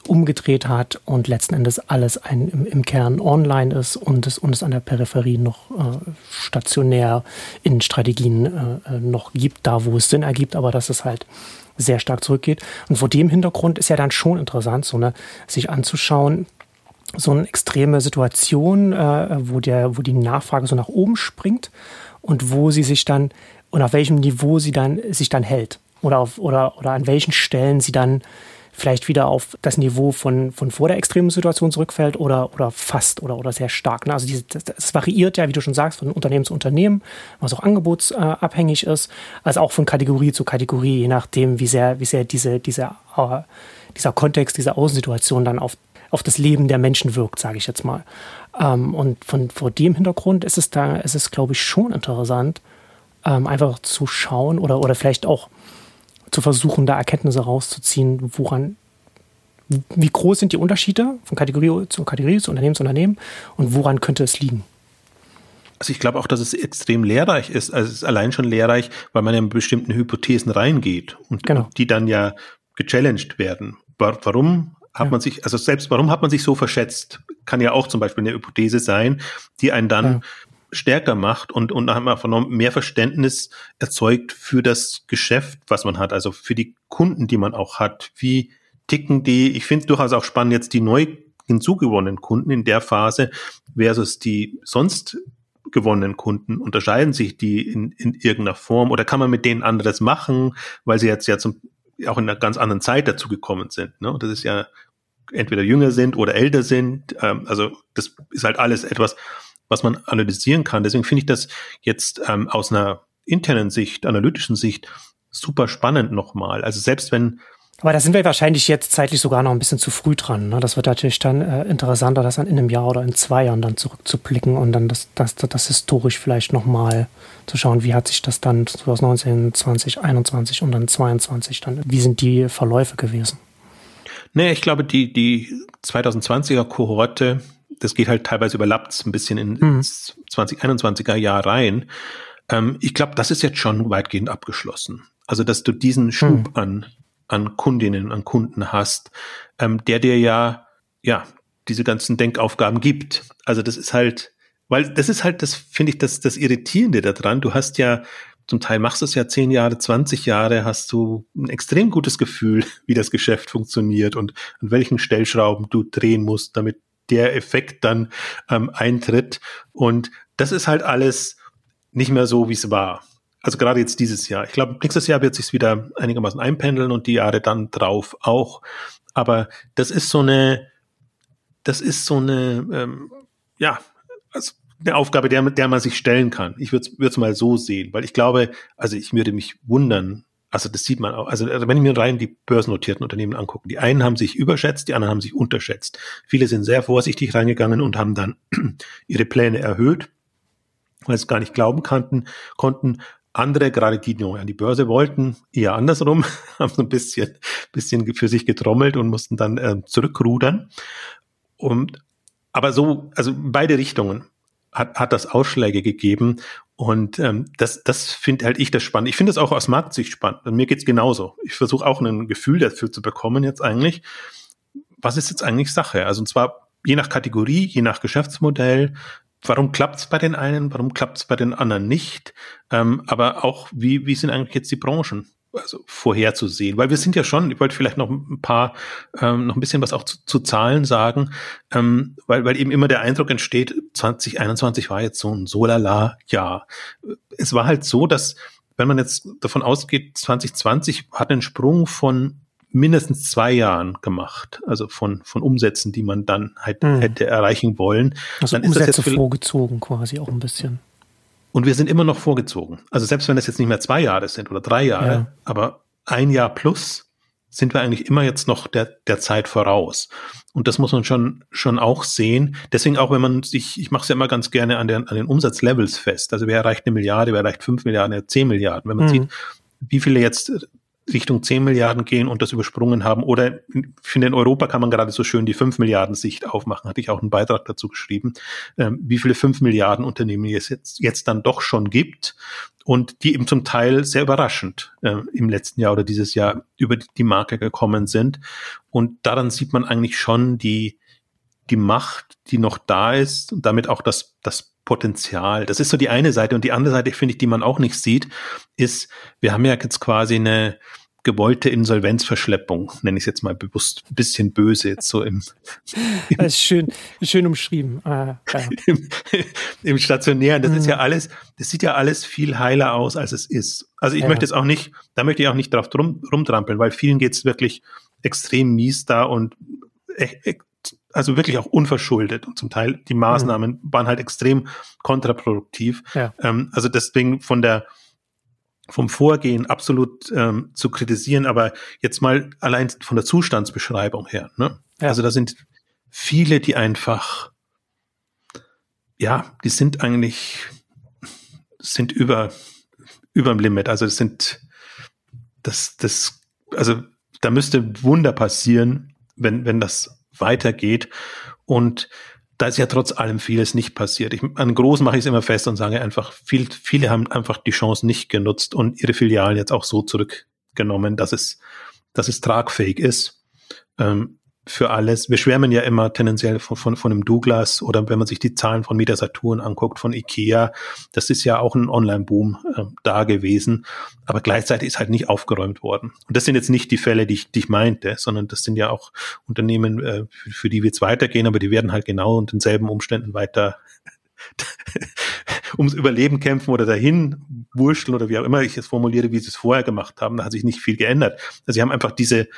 umgedreht hat und letzten Endes alles ein, im, im Kern online ist und es, und es an der Peripherie noch äh, stationär in Strategien äh, äh noch gibt, da wo es Sinn ergibt, aber dass es halt sehr stark zurückgeht. Und vor dem Hintergrund ist ja dann schon interessant, so ne, sich anzuschauen, so eine extreme Situation, äh, wo, der, wo die Nachfrage so nach oben springt und wo sie sich dann und auf welchem Niveau sie dann sich dann hält oder auf, oder oder an welchen Stellen sie dann vielleicht wieder auf das Niveau von, von vor der extremen Situation zurückfällt oder, oder fast oder, oder sehr stark. Ne? Also diese, das, variiert ja, wie du schon sagst, von Unternehmen zu Unternehmen, was auch angebotsabhängig ist, also auch von Kategorie zu Kategorie, je nachdem, wie sehr, wie sehr diese, diese, uh, dieser Kontext, diese Außensituation dann auf auf das Leben der Menschen wirkt, sage ich jetzt mal. Ähm, und von vor dem Hintergrund ist es da, ist es, glaube ich, schon interessant, ähm, einfach zu schauen oder, oder vielleicht auch zu versuchen, da Erkenntnisse rauszuziehen, woran, wie groß sind die Unterschiede von Kategorie zu Kategorie, zu Unternehmen zu Unternehmen und woran könnte es liegen? Also ich glaube auch, dass es extrem lehrreich ist. Also es ist allein schon lehrreich, weil man ja mit bestimmten Hypothesen reingeht und, genau. die dann ja gechallenged werden. Warum hat ja. man sich, also selbst warum hat man sich so verschätzt? Kann ja auch zum Beispiel eine Hypothese sein, die einen dann ja. stärker macht und, und haben wir vernommen, mehr Verständnis erzeugt für das Geschäft, was man hat, also für die Kunden, die man auch hat. Wie ticken die? Ich finde durchaus auch spannend jetzt die neu hinzugewonnenen Kunden in der Phase versus die sonst gewonnenen Kunden? Unterscheiden sich die in, in irgendeiner Form oder kann man mit denen anderes machen, weil sie jetzt ja zum, auch in einer ganz anderen Zeit dazu gekommen sind. Ne? Und das ist ja entweder jünger sind oder älter sind. Ähm, also das ist halt alles etwas, was man analysieren kann. Deswegen finde ich das jetzt ähm, aus einer internen Sicht, analytischen Sicht super spannend nochmal. Also selbst wenn Aber da sind wir wahrscheinlich jetzt zeitlich sogar noch ein bisschen zu früh dran. Ne? Das wird natürlich dann äh, interessanter, das dann in einem Jahr oder in zwei Jahren dann zurückzublicken und dann das, das, das, historisch vielleicht nochmal zu schauen, wie hat sich das dann 2019, 2021 und dann 22 dann, wie sind die Verläufe gewesen? Nee, ich glaube, die, die 2020er Kohorte, das geht halt teilweise überlappt ein bisschen in mhm. 2021er Jahr rein. Ähm, ich glaube, das ist jetzt schon weitgehend abgeschlossen. Also, dass du diesen Schub mhm. an an Kundinnen, an Kunden hast, ähm, der dir ja, ja, diese ganzen Denkaufgaben gibt. Also das ist halt, weil das ist halt das, finde ich, das, das Irritierende daran. Du hast ja, zum Teil machst du es ja zehn Jahre, 20 Jahre, hast du ein extrem gutes Gefühl, [LAUGHS] wie das Geschäft funktioniert und an welchen Stellschrauben du drehen musst, damit der Effekt dann ähm, eintritt. Und das ist halt alles nicht mehr so, wie es war. Also gerade jetzt dieses Jahr. Ich glaube, nächstes Jahr wird sich wieder einigermaßen einpendeln und die Jahre dann drauf auch. Aber das ist so eine, das ist so eine, ähm, ja, also eine Aufgabe, der, der man sich stellen kann. Ich würde es mal so sehen, weil ich glaube, also ich würde mich wundern, also das sieht man auch, also wenn ich mir rein die börsennotierten Unternehmen angucke, die einen haben sich überschätzt, die anderen haben sich unterschätzt. Viele sind sehr vorsichtig reingegangen und haben dann [CLEARS THROAT] ihre Pläne erhöht, weil sie es gar nicht glauben kannten, konnten. Andere, gerade die, die an die Börse wollten, eher andersrum, [LAUGHS] haben so ein bisschen, bisschen für sich getrommelt und mussten dann äh, zurückrudern. Und, aber so, also beide Richtungen hat, hat das Ausschläge gegeben. Und ähm, das, das finde halt ich das spannend. Ich finde das auch aus Marktsicht spannend. Und mir geht's genauso. Ich versuche auch ein Gefühl dafür zu bekommen jetzt eigentlich. Was ist jetzt eigentlich Sache? Also und zwar je nach Kategorie, je nach Geschäftsmodell, warum klappt es bei den einen, warum klappt es bei den anderen nicht, ähm, aber auch, wie, wie sind eigentlich jetzt die Branchen? Also vorherzusehen, weil wir sind ja schon, ich wollte vielleicht noch ein paar, ähm, noch ein bisschen was auch zu, zu Zahlen sagen, ähm, weil, weil eben immer der Eindruck entsteht, 2021 war jetzt so ein solala Jahr. Es war halt so, dass wenn man jetzt davon ausgeht, 2020 hat einen Sprung von mindestens zwei Jahren gemacht, also von, von Umsätzen, die man dann halt hm. hätte erreichen wollen. Also dann Umsätze ist das jetzt vorgezogen quasi auch ein bisschen. Und wir sind immer noch vorgezogen. Also selbst wenn das jetzt nicht mehr zwei Jahre sind oder drei Jahre, ja. aber ein Jahr plus sind wir eigentlich immer jetzt noch der, der Zeit voraus. Und das muss man schon, schon auch sehen. Deswegen auch, wenn man sich, ich mache es ja immer ganz gerne an, der, an den Umsatzlevels fest. Also wer erreicht eine Milliarde, wer erreicht fünf Milliarden, wer zehn Milliarden. Wenn man mhm. sieht, wie viele jetzt Richtung 10 Milliarden gehen und das übersprungen haben. Oder ich finde, in Europa kann man gerade so schön die 5 Milliarden Sicht aufmachen. Hatte ich auch einen Beitrag dazu geschrieben, ähm, wie viele 5 Milliarden Unternehmen es jetzt, jetzt dann doch schon gibt und die eben zum Teil sehr überraschend äh, im letzten Jahr oder dieses Jahr über die Marke gekommen sind. Und daran sieht man eigentlich schon die, die Macht, die noch da ist und damit auch das, das Potenzial. Das ist so die eine Seite. Und die andere Seite, finde ich, die man auch nicht sieht, ist, wir haben ja jetzt quasi eine gewollte Insolvenzverschleppung, nenne ich es jetzt mal bewusst, ein bisschen böse jetzt so im, im [LAUGHS] Das ist schön, schön umschrieben. Ah, ja. [LAUGHS] Im, Im, Stationären. Das mhm. ist ja alles, das sieht ja alles viel heiler aus, als es ist. Also ich ja. möchte jetzt auch nicht, da möchte ich auch nicht drauf drum, rumtrampeln, weil vielen geht es wirklich extrem mies da und also wirklich auch unverschuldet und zum Teil die Maßnahmen mhm. waren halt extrem kontraproduktiv. Ja. Ähm, also deswegen von der vom Vorgehen absolut ähm, zu kritisieren, aber jetzt mal allein von der Zustandsbeschreibung her. Ne? Ja. Also da sind viele, die einfach, ja, die sind eigentlich, sind über, über dem Limit. Also das sind, das, das, also da müsste Wunder passieren, wenn, wenn das weitergeht. Und da ist ja trotz allem vieles nicht passiert. Ich, an groß mache ich es immer fest und sage einfach, viel, viele haben einfach die Chance nicht genutzt und ihre Filialen jetzt auch so zurückgenommen, dass es, dass es tragfähig ist. Ähm, für alles. Wir schwärmen ja immer tendenziell von, von, von einem Douglas oder wenn man sich die Zahlen von Meta Saturn anguckt, von Ikea, das ist ja auch ein Online-Boom äh, da gewesen, aber gleichzeitig ist halt nicht aufgeräumt worden. Und das sind jetzt nicht die Fälle, die ich, die ich meinte, sondern das sind ja auch Unternehmen, äh, für, für die wir jetzt weitergehen, aber die werden halt genau unter denselben Umständen weiter [LAUGHS] ums Überleben kämpfen oder dahin wurschteln oder wie auch immer ich es formuliere, wie sie es vorher gemacht haben. Da hat sich nicht viel geändert. Also sie haben einfach diese,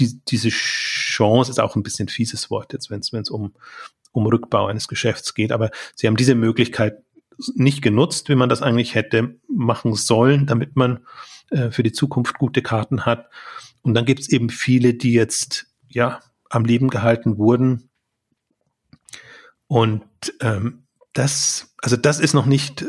die, diese Chance ist auch ein bisschen fieses Wort jetzt, wenn es um, um Rückbau eines Geschäfts geht, aber sie haben diese Möglichkeit nicht genutzt, wie man das eigentlich hätte machen sollen, damit man äh, für die Zukunft gute Karten hat. Und dann gibt es eben viele, die jetzt ja am Leben gehalten wurden. Und ähm, das, also das ist noch nicht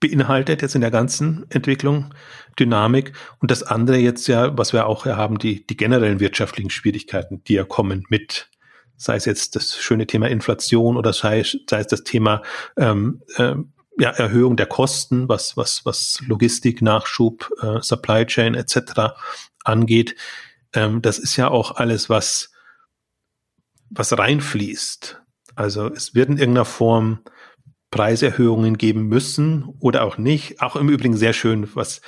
beinhaltet jetzt in der ganzen Entwicklung, Dynamik. Und das andere jetzt ja, was wir auch haben, die, die generellen wirtschaftlichen Schwierigkeiten, die ja kommen mit, sei es jetzt das schöne Thema Inflation oder sei, sei es das Thema ähm, äh, ja, Erhöhung der Kosten, was, was, was Logistik, Nachschub, äh, Supply Chain etc. angeht. Ähm, das ist ja auch alles, was, was reinfließt. Also es wird in irgendeiner Form Preiserhöhungen geben müssen oder auch nicht. Auch im Übrigen sehr schön, was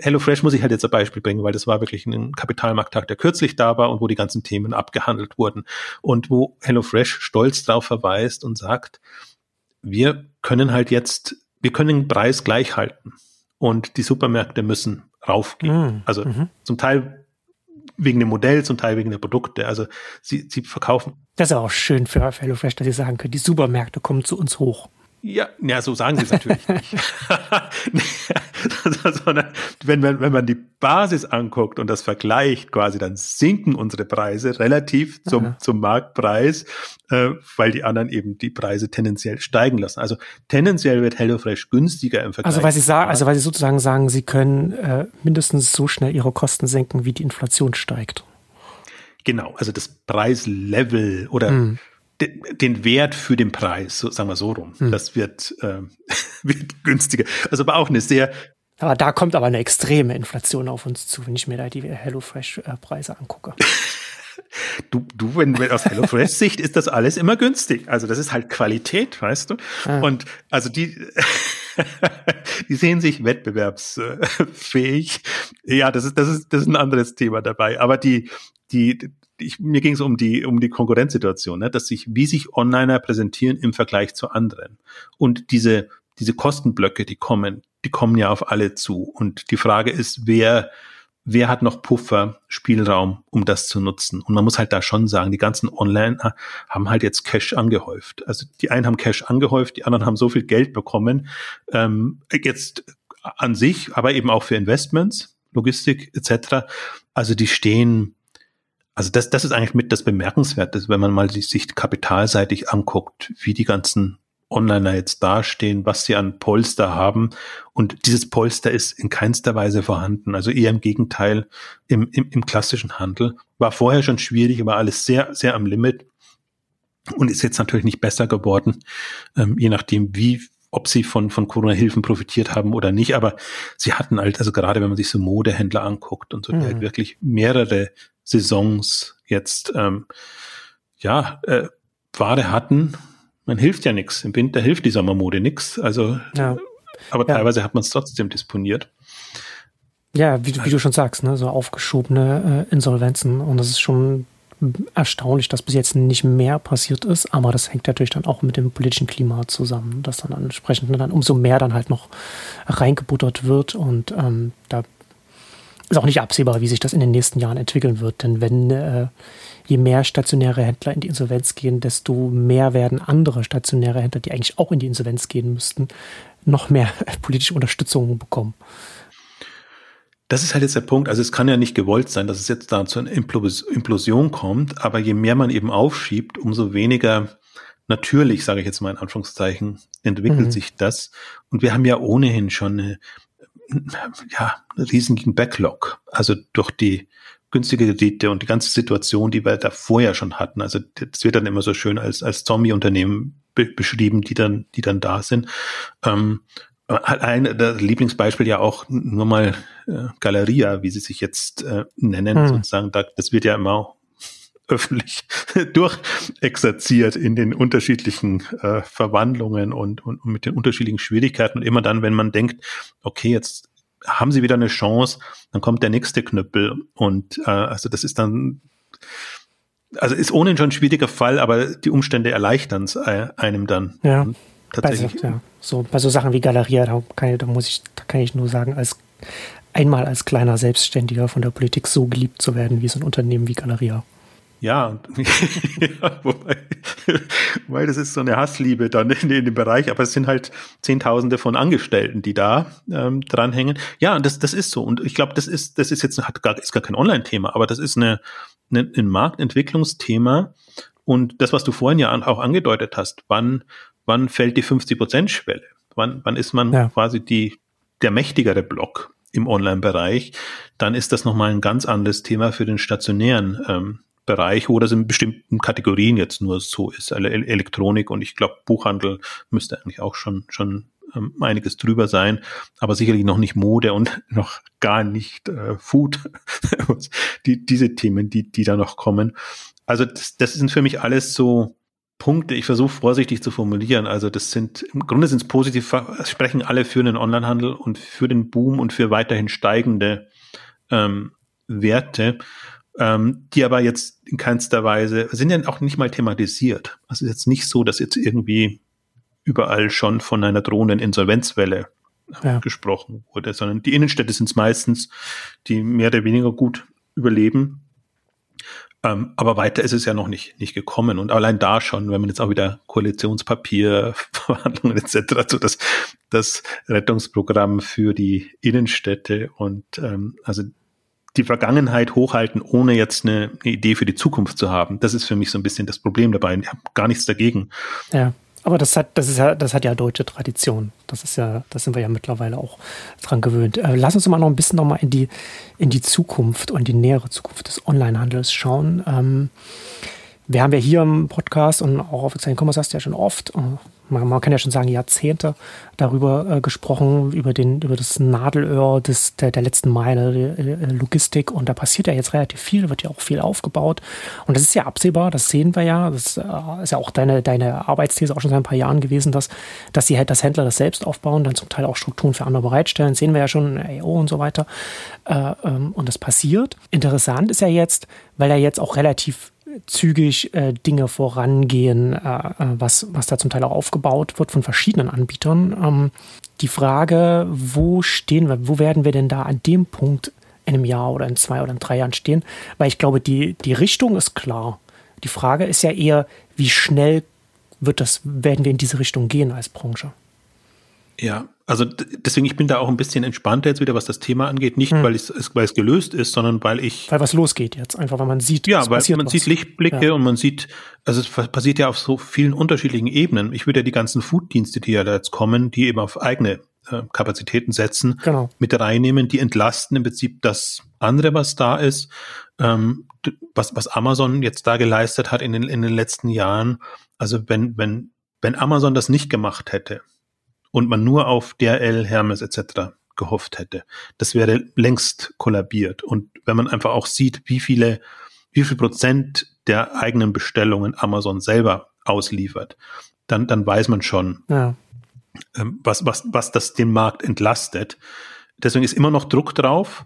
HelloFresh muss ich halt jetzt ein Beispiel bringen, weil das war wirklich ein Kapitalmarkttag, der kürzlich da war und wo die ganzen Themen abgehandelt wurden und wo HelloFresh stolz drauf verweist und sagt, wir können halt jetzt, wir können den Preis gleich halten und die Supermärkte müssen raufgehen. Mhm. Also mhm. zum Teil wegen dem Modell, zum Teil wegen der Produkte. Also sie, sie verkaufen. Das ist auch schön für HelloFresh, dass sie sagen können, die Supermärkte kommen zu uns hoch. Ja, ja, so sagen sie es natürlich nicht. [LAUGHS] [LAUGHS] Sondern wenn man, wenn man die Basis anguckt und das vergleicht quasi, dann sinken unsere Preise relativ zum, zum Marktpreis, äh, weil die anderen eben die Preise tendenziell steigen lassen. Also tendenziell wird HelloFresh günstiger im Vergleich. Also weil sie sagen, also weil sie sozusagen sagen, sie können äh, mindestens so schnell ihre Kosten senken, wie die Inflation steigt. Genau, also das Preislevel oder hm den Wert für den Preis, so, sagen wir so rum. Hm. Das wird, äh, [LAUGHS] wird günstiger. Also aber auch eine sehr. Aber da kommt aber eine extreme Inflation auf uns zu, wenn ich mir da die HelloFresh-Preise angucke. [LAUGHS] Du, du, wenn, wenn aus HelloFresh Sicht ist das alles immer günstig. Also das ist halt Qualität, weißt du? Ah. Und also die, [LAUGHS] die sehen sich wettbewerbsfähig. Ja, das ist, das ist, das ist ein anderes Thema dabei. Aber die, die, ich, mir ging es um die, um die Konkurrenzsituation, ne? dass sich, wie sich Onliner präsentieren im Vergleich zu anderen. Und diese, diese Kostenblöcke, die kommen, die kommen ja auf alle zu. Und die Frage ist, wer, wer hat noch Puffer, Spielraum, um das zu nutzen? Und man muss halt da schon sagen, die ganzen Onliner haben halt jetzt Cash angehäuft. Also die einen haben Cash angehäuft, die anderen haben so viel Geld bekommen, ähm, jetzt an sich, aber eben auch für Investments, Logistik etc. Also die stehen also das, das ist eigentlich mit das Bemerkenswerte, wenn man mal sich kapitalseitig anguckt, wie die ganzen Onliner jetzt dastehen, was sie an Polster haben. Und dieses Polster ist in keinster Weise vorhanden. Also eher im Gegenteil im, im, im klassischen Handel. War vorher schon schwierig, aber alles sehr, sehr am Limit. Und ist jetzt natürlich nicht besser geworden, ähm, je nachdem, wie, ob sie von, von Corona-Hilfen profitiert haben oder nicht. Aber sie hatten halt, also gerade wenn man sich so Modehändler anguckt und so, mhm. die halt mhm. wirklich mehrere Saisons jetzt ähm, ja äh, Ware hatten. Man hilft ja nichts. Im Winter hilft die Sommermode nichts. Also, ja. aber ja. teilweise hat man es trotzdem disponiert. Ja, wie, wie, du schon sagst, ne, so aufgeschobene äh, Insolvenzen. Und das ist schon erstaunlich, dass bis jetzt nicht mehr passiert ist, aber das hängt natürlich dann auch mit dem politischen Klima zusammen, dass dann entsprechend dann umso mehr dann halt noch reingebuttert wird und ähm, da ist auch nicht absehbar, wie sich das in den nächsten Jahren entwickeln wird. Denn wenn äh, je mehr stationäre Händler in die Insolvenz gehen, desto mehr werden andere stationäre Händler, die eigentlich auch in die Insolvenz gehen müssten, noch mehr [LAUGHS] politische Unterstützung bekommen. Das ist halt jetzt der Punkt. Also es kann ja nicht gewollt sein, dass es jetzt da zu einer Implosion kommt, aber je mehr man eben aufschiebt, umso weniger natürlich, sage ich jetzt mal in Anführungszeichen, entwickelt mhm. sich das. Und wir haben ja ohnehin schon eine ja, riesigen Backlog. Also durch die günstige Kredite und die ganze Situation, die wir da vorher schon hatten. Also das wird dann immer so schön als, als Zombie-Unternehmen be beschrieben, die dann, die dann da sind. Ähm, ein das Lieblingsbeispiel ja auch nur mal äh, Galeria, wie sie sich jetzt äh, nennen, hm. sozusagen. Da, das wird ja immer öffentlich [LAUGHS] durchexerziert in den unterschiedlichen äh, Verwandlungen und, und, und mit den unterschiedlichen Schwierigkeiten. Und immer dann, wenn man denkt, okay, jetzt haben sie wieder eine Chance, dann kommt der nächste Knüppel. Und äh, also das ist dann, also ist ohnehin schon ein schwieriger Fall, aber die Umstände erleichtern es äh, einem dann. Ja. Tatsächlich. Bei so, ja. so, bei so Sachen wie Galeria, da kann, da muss ich, da kann ich nur sagen, als einmal als kleiner Selbstständiger von der Politik so geliebt zu werden wie so ein Unternehmen wie Galeria. Ja, ja [LAUGHS] [LAUGHS] wobei, weil das ist so eine Hassliebe dann in, in, dem Bereich, aber es sind halt Zehntausende von Angestellten, die da ähm, dranhängen. Ja, das, das ist so. Und ich glaube, das ist, das ist jetzt hat gar, ist gar kein Online-Thema, aber das ist eine, eine, ein Marktentwicklungsthema. Und das, was du vorhin ja auch angedeutet hast, wann, wann fällt die 50-Prozent-Schwelle? Wann, wann ist man ja. quasi die, der mächtigere Block im Online-Bereich? Dann ist das nochmal ein ganz anderes Thema für den stationären ähm, Bereich, wo das in bestimmten Kategorien jetzt nur so ist, Elektronik und ich glaube Buchhandel müsste eigentlich auch schon schon ähm, einiges drüber sein, aber sicherlich noch nicht Mode und [LAUGHS] noch gar nicht äh, Food, [LAUGHS] die, diese Themen, die die da noch kommen. Also das, das sind für mich alles so Punkte. Ich versuche vorsichtig zu formulieren. Also das sind im Grunde sind es positiv, sprechen alle für den Onlinehandel und für den Boom und für weiterhin steigende ähm, Werte ähm, die aber jetzt in keinster Weise, sind ja auch nicht mal thematisiert. Also es ist jetzt nicht so, dass jetzt irgendwie überall schon von einer drohenden Insolvenzwelle ja. gesprochen wurde, sondern die Innenstädte sind es meistens, die mehr oder weniger gut überleben. Ähm, aber weiter ist es ja noch nicht, nicht gekommen. Und allein da schon, wenn man jetzt auch wieder Koalitionspapier, [LAUGHS] Verhandlungen etc., so das, das Rettungsprogramm für die Innenstädte und ähm, also die Vergangenheit hochhalten, ohne jetzt eine, eine, Idee für die Zukunft zu haben. Das ist für mich so ein bisschen das Problem dabei. Ich habe gar nichts dagegen. Ja, aber das hat, das ist ja, das hat ja deutsche Tradition. Das ist ja, das sind wir ja mittlerweile auch dran gewöhnt. Äh, lass uns mal noch ein bisschen noch mal in die, in die Zukunft und die nähere Zukunft des Onlinehandels schauen. Ähm, wir haben ja hier im Podcast und auch auf Exciting Commerce hast du ja schon oft, äh, man, kann ja schon sagen Jahrzehnte darüber äh, gesprochen, über, den, über das Nadelöhr des, der, der letzten Meile, der, äh, Logistik. Und da passiert ja jetzt relativ viel, wird ja auch viel aufgebaut. Und das ist ja absehbar, das sehen wir ja. Das äh, ist ja auch deine, deine Arbeitsthese auch schon seit ein paar Jahren gewesen, dass, dass sie halt das Händler das selbst aufbauen, dann zum Teil auch Strukturen für andere bereitstellen. Das sehen wir ja schon, AO und so weiter. Äh, ähm, und das passiert. Interessant ist ja jetzt, weil er jetzt auch relativ zügig äh, Dinge vorangehen, äh, äh, was, was da zum Teil auch aufgebaut wird von verschiedenen Anbietern. Ähm, die Frage, wo stehen wir, wo werden wir denn da an dem Punkt in einem Jahr oder in zwei oder in drei Jahren stehen? Weil ich glaube, die, die Richtung ist klar. Die Frage ist ja eher, wie schnell wird das, werden wir in diese Richtung gehen als Branche? Ja, also deswegen, ich bin da auch ein bisschen entspannter jetzt wieder, was das Thema angeht. Nicht, hm. weil, es, weil es gelöst ist, sondern weil ich. Weil was losgeht jetzt, einfach weil man sieht. Ja, weil man was. sieht Lichtblicke ja. und man sieht, also es passiert ja auf so vielen unterschiedlichen Ebenen. Ich würde ja die ganzen Fooddienste, die ja da jetzt kommen, die eben auf eigene äh, Kapazitäten setzen, genau. mit reinnehmen, die entlasten im Prinzip das andere, was da ist, ähm, was, was Amazon jetzt da geleistet hat in den, in den letzten Jahren. Also wenn, wenn, wenn Amazon das nicht gemacht hätte, und man nur auf DRL, Hermes etc. gehofft hätte. Das wäre längst kollabiert. Und wenn man einfach auch sieht, wie viele, wie viel Prozent der eigenen Bestellungen Amazon selber ausliefert, dann, dann weiß man schon, ja. ähm, was, was, was das den Markt entlastet. Deswegen ist immer noch Druck drauf.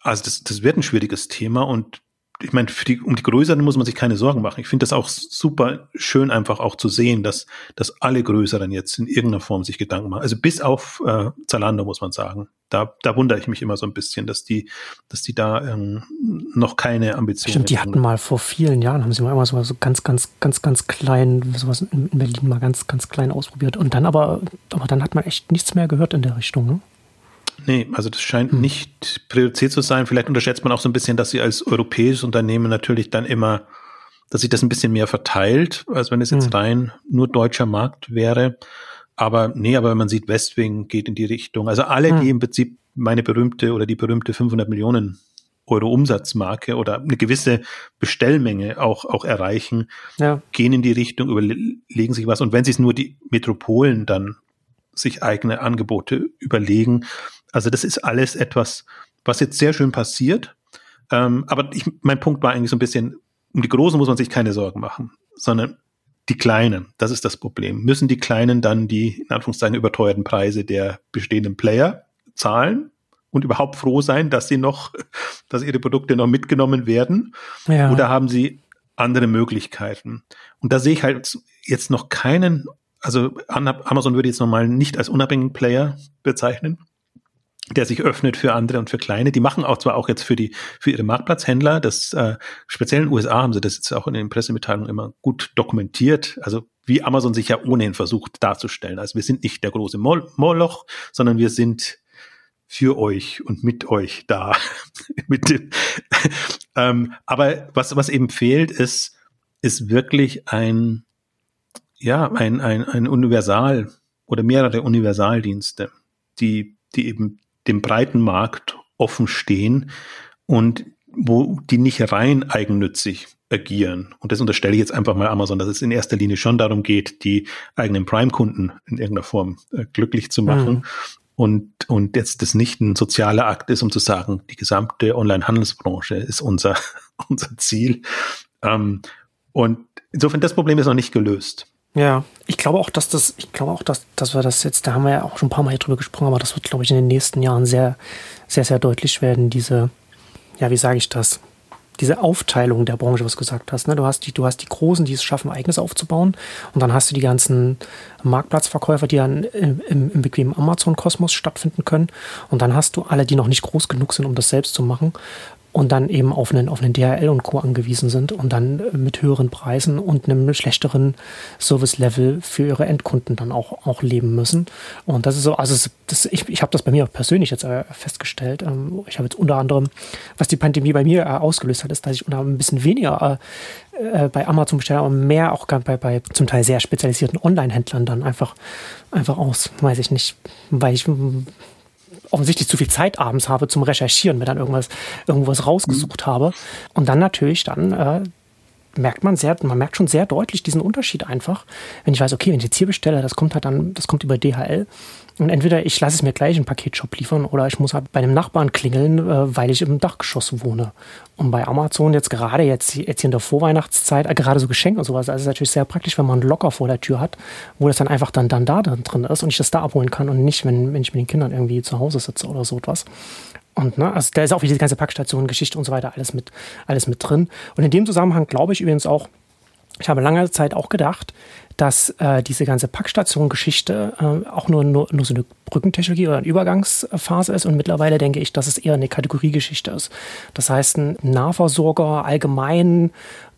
Also das, das wird ein schwieriges Thema und ich meine, die, um die Größeren muss man sich keine Sorgen machen. Ich finde das auch super schön, einfach auch zu sehen, dass, dass alle Größeren jetzt in irgendeiner Form sich Gedanken machen. Also bis auf äh, Zalando, muss man sagen. Da, da wundere ich mich immer so ein bisschen, dass die, dass die da ähm, noch keine Ambitionen Stimmt, die hatten mal vor vielen Jahren, haben sie mal immer so, so ganz, ganz, ganz, ganz klein, sowas in Berlin mal ganz, ganz klein ausprobiert. Und dann aber, aber dann hat man echt nichts mehr gehört in der Richtung, ne? Nee, also das scheint hm. nicht Priorität zu sein. Vielleicht unterschätzt man auch so ein bisschen, dass sie als europäisches Unternehmen natürlich dann immer, dass sich das ein bisschen mehr verteilt, als wenn es jetzt hm. rein nur deutscher Markt wäre. Aber nee, aber man sieht, Westwing geht in die Richtung. Also alle, hm. die im Prinzip meine berühmte oder die berühmte 500 Millionen Euro Umsatzmarke oder eine gewisse Bestellmenge auch, auch erreichen, ja. gehen in die Richtung, überlegen sich was. Und wenn sich nur die Metropolen dann sich eigene Angebote überlegen, also das ist alles etwas, was jetzt sehr schön passiert. Ähm, aber ich, mein Punkt war eigentlich so ein bisschen, um die Großen muss man sich keine Sorgen machen, sondern die Kleinen, das ist das Problem. Müssen die Kleinen dann die, in Anführungszeichen, überteuerten Preise der bestehenden Player zahlen und überhaupt froh sein, dass sie noch, [LAUGHS] dass ihre Produkte noch mitgenommen werden? Ja. Oder haben sie andere Möglichkeiten? Und da sehe ich halt jetzt noch keinen, also Amazon würde jetzt normal nicht als unabhängigen Player bezeichnen der sich öffnet für andere und für kleine. Die machen auch zwar auch jetzt für die für ihre Marktplatzhändler, das äh, speziell in den USA haben sie das jetzt auch in den Pressemitteilungen immer gut dokumentiert. Also wie Amazon sich ja ohnehin versucht darzustellen. Also wir sind nicht der große Mol Moloch, sondern wir sind für euch und mit euch da. [LAUGHS] mit dem, [LAUGHS] ähm, aber was was eben fehlt, ist ist wirklich ein ja ein ein, ein Universal oder mehrere Universaldienste, die die eben dem breiten Markt offen stehen und wo die nicht rein eigennützig agieren. Und das unterstelle ich jetzt einfach mal Amazon, dass es in erster Linie schon darum geht, die eigenen Prime-Kunden in irgendeiner Form äh, glücklich zu machen. Mhm. Und, und jetzt das nicht ein sozialer Akt ist, um zu sagen, die gesamte Online-Handelsbranche ist unser, [LAUGHS] unser Ziel. Ähm, und insofern, das Problem ist noch nicht gelöst. Ja, ich glaube auch, dass das, ich glaube auch, dass, dass wir das jetzt, da haben wir ja auch schon ein paar Mal drüber gesprochen, aber das wird, glaube ich, in den nächsten Jahren sehr, sehr, sehr deutlich werden, diese, ja, wie sage ich das? Diese Aufteilung der Branche, was du gesagt hast. Ne? Du, hast die, du hast die Großen, die es schaffen, eigenes aufzubauen. Und dann hast du die ganzen Marktplatzverkäufer, die dann im, im, im bequemen Amazon-Kosmos stattfinden können. Und dann hast du alle, die noch nicht groß genug sind, um das selbst zu machen und dann eben auf einen, auf einen DHL und Co. angewiesen sind und dann mit höheren Preisen und einem schlechteren Service-Level für ihre Endkunden dann auch, auch leben müssen. Und das ist so, also das, ich, ich habe das bei mir auch persönlich jetzt äh, festgestellt. Ähm, ich habe jetzt unter anderem, was die Pandemie bei mir äh, ausgelöst hat, ist, dass ich unter ein bisschen weniger äh, bei Amazon bestelle, aber mehr auch bei, bei zum Teil sehr spezialisierten Online-Händlern dann einfach, einfach aus, weiß ich nicht, weil ich offensichtlich zu viel Zeit abends habe zum Recherchieren, mir dann irgendwas, irgendwas rausgesucht mhm. habe. Und dann natürlich dann äh, merkt man sehr, man merkt schon sehr deutlich diesen Unterschied einfach. Wenn ich weiß, okay, wenn ich jetzt hier bestelle, das kommt halt dann, das kommt über DHL. Und entweder ich lasse es mir gleich im Paketshop liefern oder ich muss halt bei einem Nachbarn klingeln, äh, weil ich im Dachgeschoss wohne. Und bei Amazon jetzt gerade jetzt, jetzt in der Vorweihnachtszeit, äh, gerade so Geschenke und sowas, also ist natürlich sehr praktisch, wenn man einen Locker vor der Tür hat, wo das dann einfach dann, dann da drin ist und ich das da abholen kann und nicht, wenn, wenn ich mit den Kindern irgendwie zu Hause sitze oder so etwas. Und ne, also da ist auch wieder die ganze Packstation, Geschichte und so weiter, alles mit, alles mit drin. Und in dem Zusammenhang glaube ich übrigens auch, ich habe lange Zeit auch gedacht, dass äh, diese ganze Packstation-Geschichte äh, auch nur, nur, nur so eine Brückentechnologie oder eine Übergangsphase ist. Und mittlerweile denke ich, dass es eher eine Kategoriegeschichte ist. Das heißt, ein Nahversorger allgemein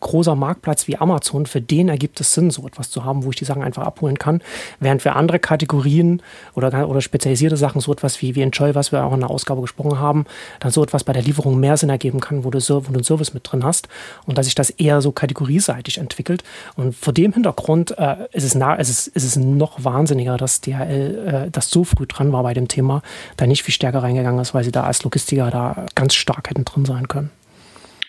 großer Marktplatz wie Amazon, für den ergibt es Sinn, so etwas zu haben, wo ich die Sachen einfach abholen kann. Während für andere Kategorien oder, oder spezialisierte Sachen, so etwas wie, wie Enjoy, was wir auch in der Ausgabe gesprochen haben, dann so etwas bei der Lieferung mehr Sinn ergeben kann, wo du, wo du einen Service mit drin hast und dass sich das eher so kategorieseitig entwickelt. Und vor dem Hintergrund äh, ist, es nah, ist, es, ist es noch wahnsinniger, dass DHL äh, das so früh dran war bei dem Thema, da nicht viel stärker reingegangen ist, weil sie da als Logistiker da ganz stark hätten drin sein können.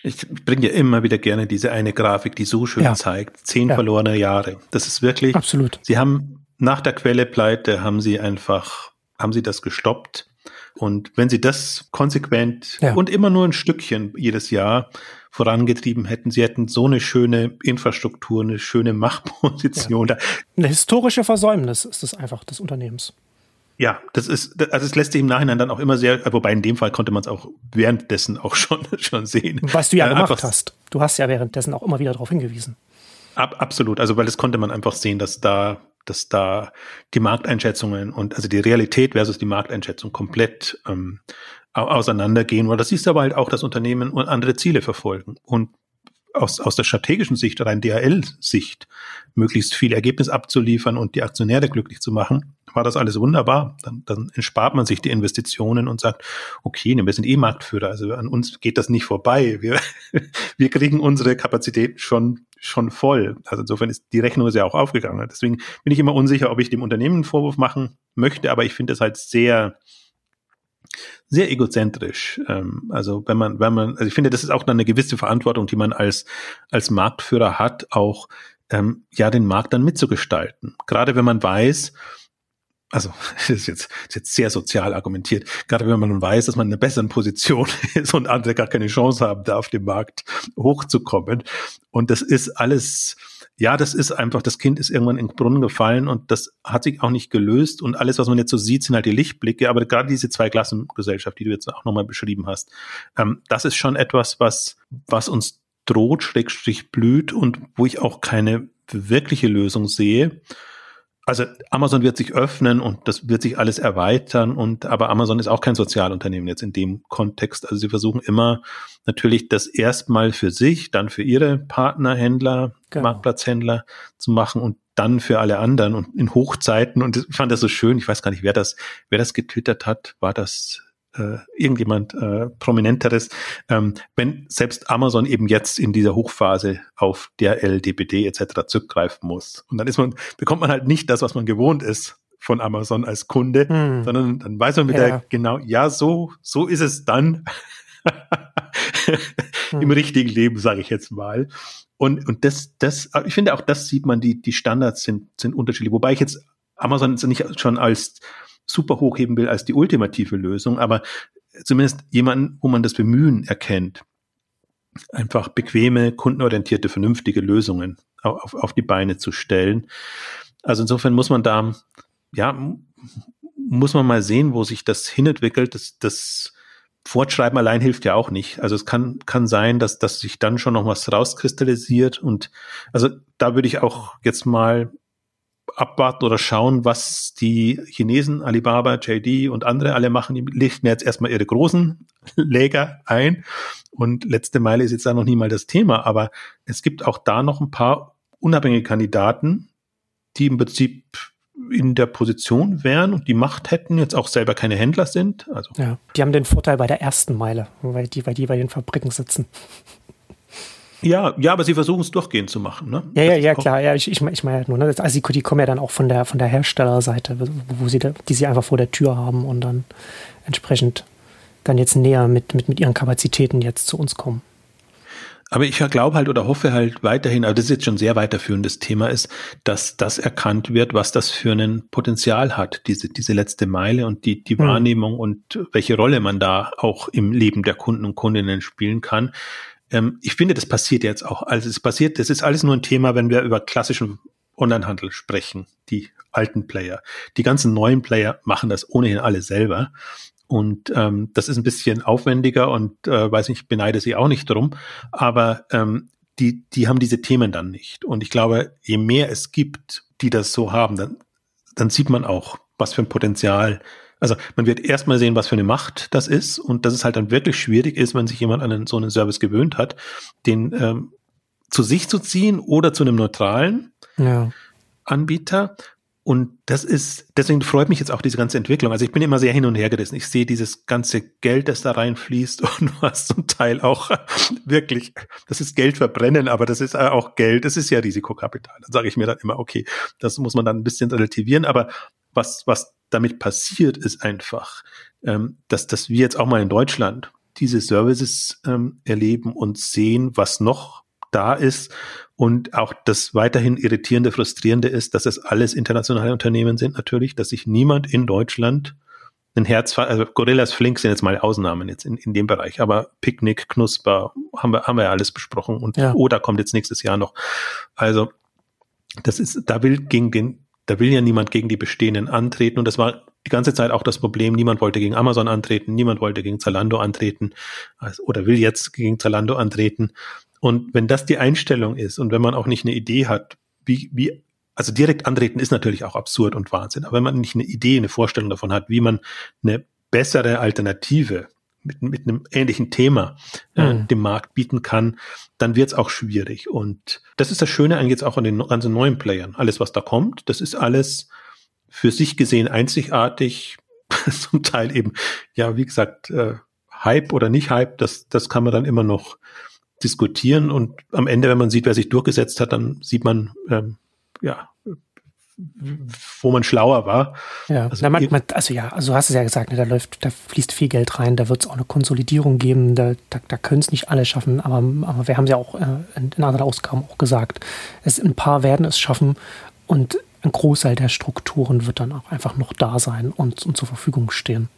Ich bringe ja immer wieder gerne diese eine Grafik, die so schön ja. zeigt. Zehn ja. verlorene Jahre. Das ist wirklich. Absolut. Sie haben nach der Quellepleite haben sie einfach, haben sie das gestoppt. Und wenn sie das konsequent ja. und immer nur ein Stückchen jedes Jahr vorangetrieben hätten, sie hätten so eine schöne Infrastruktur, eine schöne Machtposition. Ja. Eine historische Versäumnis ist es einfach des Unternehmens. Ja, das ist, also es lässt sich im Nachhinein dann auch immer sehr, wobei in dem Fall konnte man es auch währenddessen auch [LAUGHS] schon, schon sehen. Was du ja äh, gemacht hast. Du hast ja währenddessen auch immer wieder darauf hingewiesen. Ab, absolut. Also, weil das konnte man einfach sehen, dass da, dass da die Markteinschätzungen und also die Realität versus die Markteinschätzung komplett ähm, auseinandergehen. Oder das siehst du aber halt auch, dass Unternehmen und andere Ziele verfolgen. Und aus, aus der strategischen Sicht, rein DHL-Sicht, möglichst viel Ergebnis abzuliefern und die Aktionäre glücklich zu machen, war das alles wunderbar. Dann, dann entspart man sich die Investitionen und sagt, okay, wir sind eh Marktführer, also an uns geht das nicht vorbei. Wir, [LAUGHS] wir kriegen unsere Kapazität schon, schon voll. Also insofern ist die Rechnung ja auch aufgegangen. Deswegen bin ich immer unsicher, ob ich dem Unternehmen einen Vorwurf machen möchte, aber ich finde es halt sehr, sehr egozentrisch. Ähm, also wenn man, wenn man, also ich finde, das ist auch dann eine gewisse Verantwortung, die man als als Marktführer hat, auch ähm, ja den Markt dann mitzugestalten. Gerade wenn man weiß, also [LAUGHS] das ist jetzt, das ist jetzt sehr sozial argumentiert, gerade wenn man weiß, dass man in einer besseren Position [LAUGHS] ist und andere gar keine Chance haben, da auf dem Markt hochzukommen. Und das ist alles ja, das ist einfach, das Kind ist irgendwann in den Brunnen gefallen und das hat sich auch nicht gelöst und alles, was man jetzt so sieht, sind halt die Lichtblicke, aber gerade diese Zweiklassengesellschaft, die du jetzt auch nochmal beschrieben hast, ähm, das ist schon etwas, was, was uns droht, schrägstrich blüht und wo ich auch keine wirkliche Lösung sehe. Also Amazon wird sich öffnen und das wird sich alles erweitern und aber Amazon ist auch kein Sozialunternehmen jetzt in dem Kontext. Also sie versuchen immer natürlich das erstmal für sich, dann für ihre Partnerhändler, genau. Marktplatzhändler zu machen und dann für alle anderen und in Hochzeiten und ich fand das so schön, ich weiß gar nicht, wer das, wer das getwittert hat, war das äh, irgendjemand äh, prominenteres, ähm, wenn selbst Amazon eben jetzt in dieser Hochphase auf DRL, DPD etc. zurückgreifen muss. Und dann ist man, bekommt man halt nicht das, was man gewohnt ist von Amazon als Kunde, hm. sondern dann weiß man wieder ja. genau, ja, so, so ist es dann hm. im richtigen Leben, sage ich jetzt mal. Und, und das, das, ich finde auch, das sieht man, die, die Standards sind, sind unterschiedlich. Wobei ich jetzt Amazon nicht schon als super hochheben will als die ultimative Lösung, aber zumindest jemanden, wo man das Bemühen erkennt, einfach bequeme, kundenorientierte, vernünftige Lösungen auf, auf die Beine zu stellen. Also insofern muss man da, ja, muss man mal sehen, wo sich das hinentwickelt. Das, das Fortschreiben allein hilft ja auch nicht. Also es kann, kann sein, dass, dass sich dann schon noch was rauskristallisiert und also da würde ich auch jetzt mal abwarten oder schauen, was die Chinesen, Alibaba, JD und andere alle machen. Die lichten jetzt erstmal ihre großen [LAUGHS] Läger ein. Und letzte Meile ist jetzt da noch nie mal das Thema. Aber es gibt auch da noch ein paar unabhängige Kandidaten, die im Prinzip in der Position wären und die Macht hätten, jetzt auch selber keine Händler sind. Also ja, die haben den Vorteil bei der ersten Meile, weil die, weil die bei den Fabriken sitzen. Ja, ja, aber sie versuchen es durchgehend zu machen, ne? Ja, ja, ja, klar. Ja, ich, ich, ich meine halt nur, ne? Also die, die kommen ja dann auch von der von der Herstellerseite, wo sie da, die sie einfach vor der Tür haben und dann entsprechend dann jetzt näher mit, mit, mit ihren Kapazitäten jetzt zu uns kommen. Aber ich glaube halt oder hoffe halt weiterhin, also das ist jetzt schon sehr weiterführendes Thema ist, dass das erkannt wird, was das für ein Potenzial hat, diese, diese letzte Meile und die, die mhm. Wahrnehmung und welche Rolle man da auch im Leben der Kunden und Kundinnen spielen kann. Ähm, ich finde, das passiert jetzt auch. Also es passiert, das ist alles nur ein Thema, wenn wir über klassischen Onlinehandel sprechen, die alten Player. Die ganzen neuen Player machen das ohnehin alle selber. Und ähm, das ist ein bisschen aufwendiger und äh, weiß nicht, ich beneide sie auch nicht drum. Aber ähm, die, die haben diese Themen dann nicht. Und ich glaube, je mehr es gibt, die das so haben, dann, dann sieht man auch, was für ein Potenzial also man wird erstmal sehen, was für eine Macht das ist und dass es halt dann wirklich schwierig ist, wenn sich jemand an einen, so einen Service gewöhnt hat, den ähm, zu sich zu ziehen oder zu einem neutralen ja. Anbieter. Und das ist, deswegen freut mich jetzt auch diese ganze Entwicklung. Also ich bin immer sehr hin und her gerissen. Ich sehe dieses ganze Geld, das da reinfließt [LAUGHS] und was zum Teil auch [LAUGHS] wirklich, das ist Geld verbrennen, aber das ist auch Geld, das ist ja Risikokapital. Dann sage ich mir dann immer, okay, das muss man dann ein bisschen relativieren, aber was, was damit passiert, ist einfach, ähm, dass, dass wir jetzt auch mal in Deutschland diese Services ähm, erleben und sehen, was noch da ist und auch das weiterhin irritierende, frustrierende ist, dass es alles internationale Unternehmen sind natürlich, dass sich niemand in Deutschland ein Herz, also Gorillas Flink sind jetzt mal Ausnahmen jetzt in, in dem Bereich, aber Picknick, Knusper, haben wir, haben wir ja alles besprochen und ja. Oder kommt jetzt nächstes Jahr noch. Also, das ist, da will gegen den da will ja niemand gegen die bestehenden antreten. Und das war die ganze Zeit auch das Problem. Niemand wollte gegen Amazon antreten, niemand wollte gegen Zalando antreten oder will jetzt gegen Zalando antreten. Und wenn das die Einstellung ist und wenn man auch nicht eine Idee hat, wie, wie, also direkt antreten ist natürlich auch absurd und Wahnsinn. Aber wenn man nicht eine Idee, eine Vorstellung davon hat, wie man eine bessere Alternative mit, mit einem ähnlichen Thema äh, mhm. dem Markt bieten kann, dann wird es auch schwierig. Und das ist das Schöne eigentlich jetzt auch an den ganzen neuen Playern. Alles, was da kommt, das ist alles für sich gesehen einzigartig, [LAUGHS] zum Teil eben, ja, wie gesagt, äh, Hype oder nicht Hype, das, das kann man dann immer noch diskutieren. Und am Ende, wenn man sieht, wer sich durchgesetzt hat, dann sieht man, ähm, ja, wo man schlauer war. Ja, also, man, man, also ja, also hast du es ja gesagt, ne, da läuft, da fließt viel Geld rein, da wird es auch eine Konsolidierung geben, da, da, da können es nicht alle schaffen, aber, aber wir haben es ja auch äh, in, in anderen Ausgaben auch gesagt, es, ein paar werden es schaffen und ein Großteil der Strukturen wird dann auch einfach noch da sein und, und zur Verfügung stehen.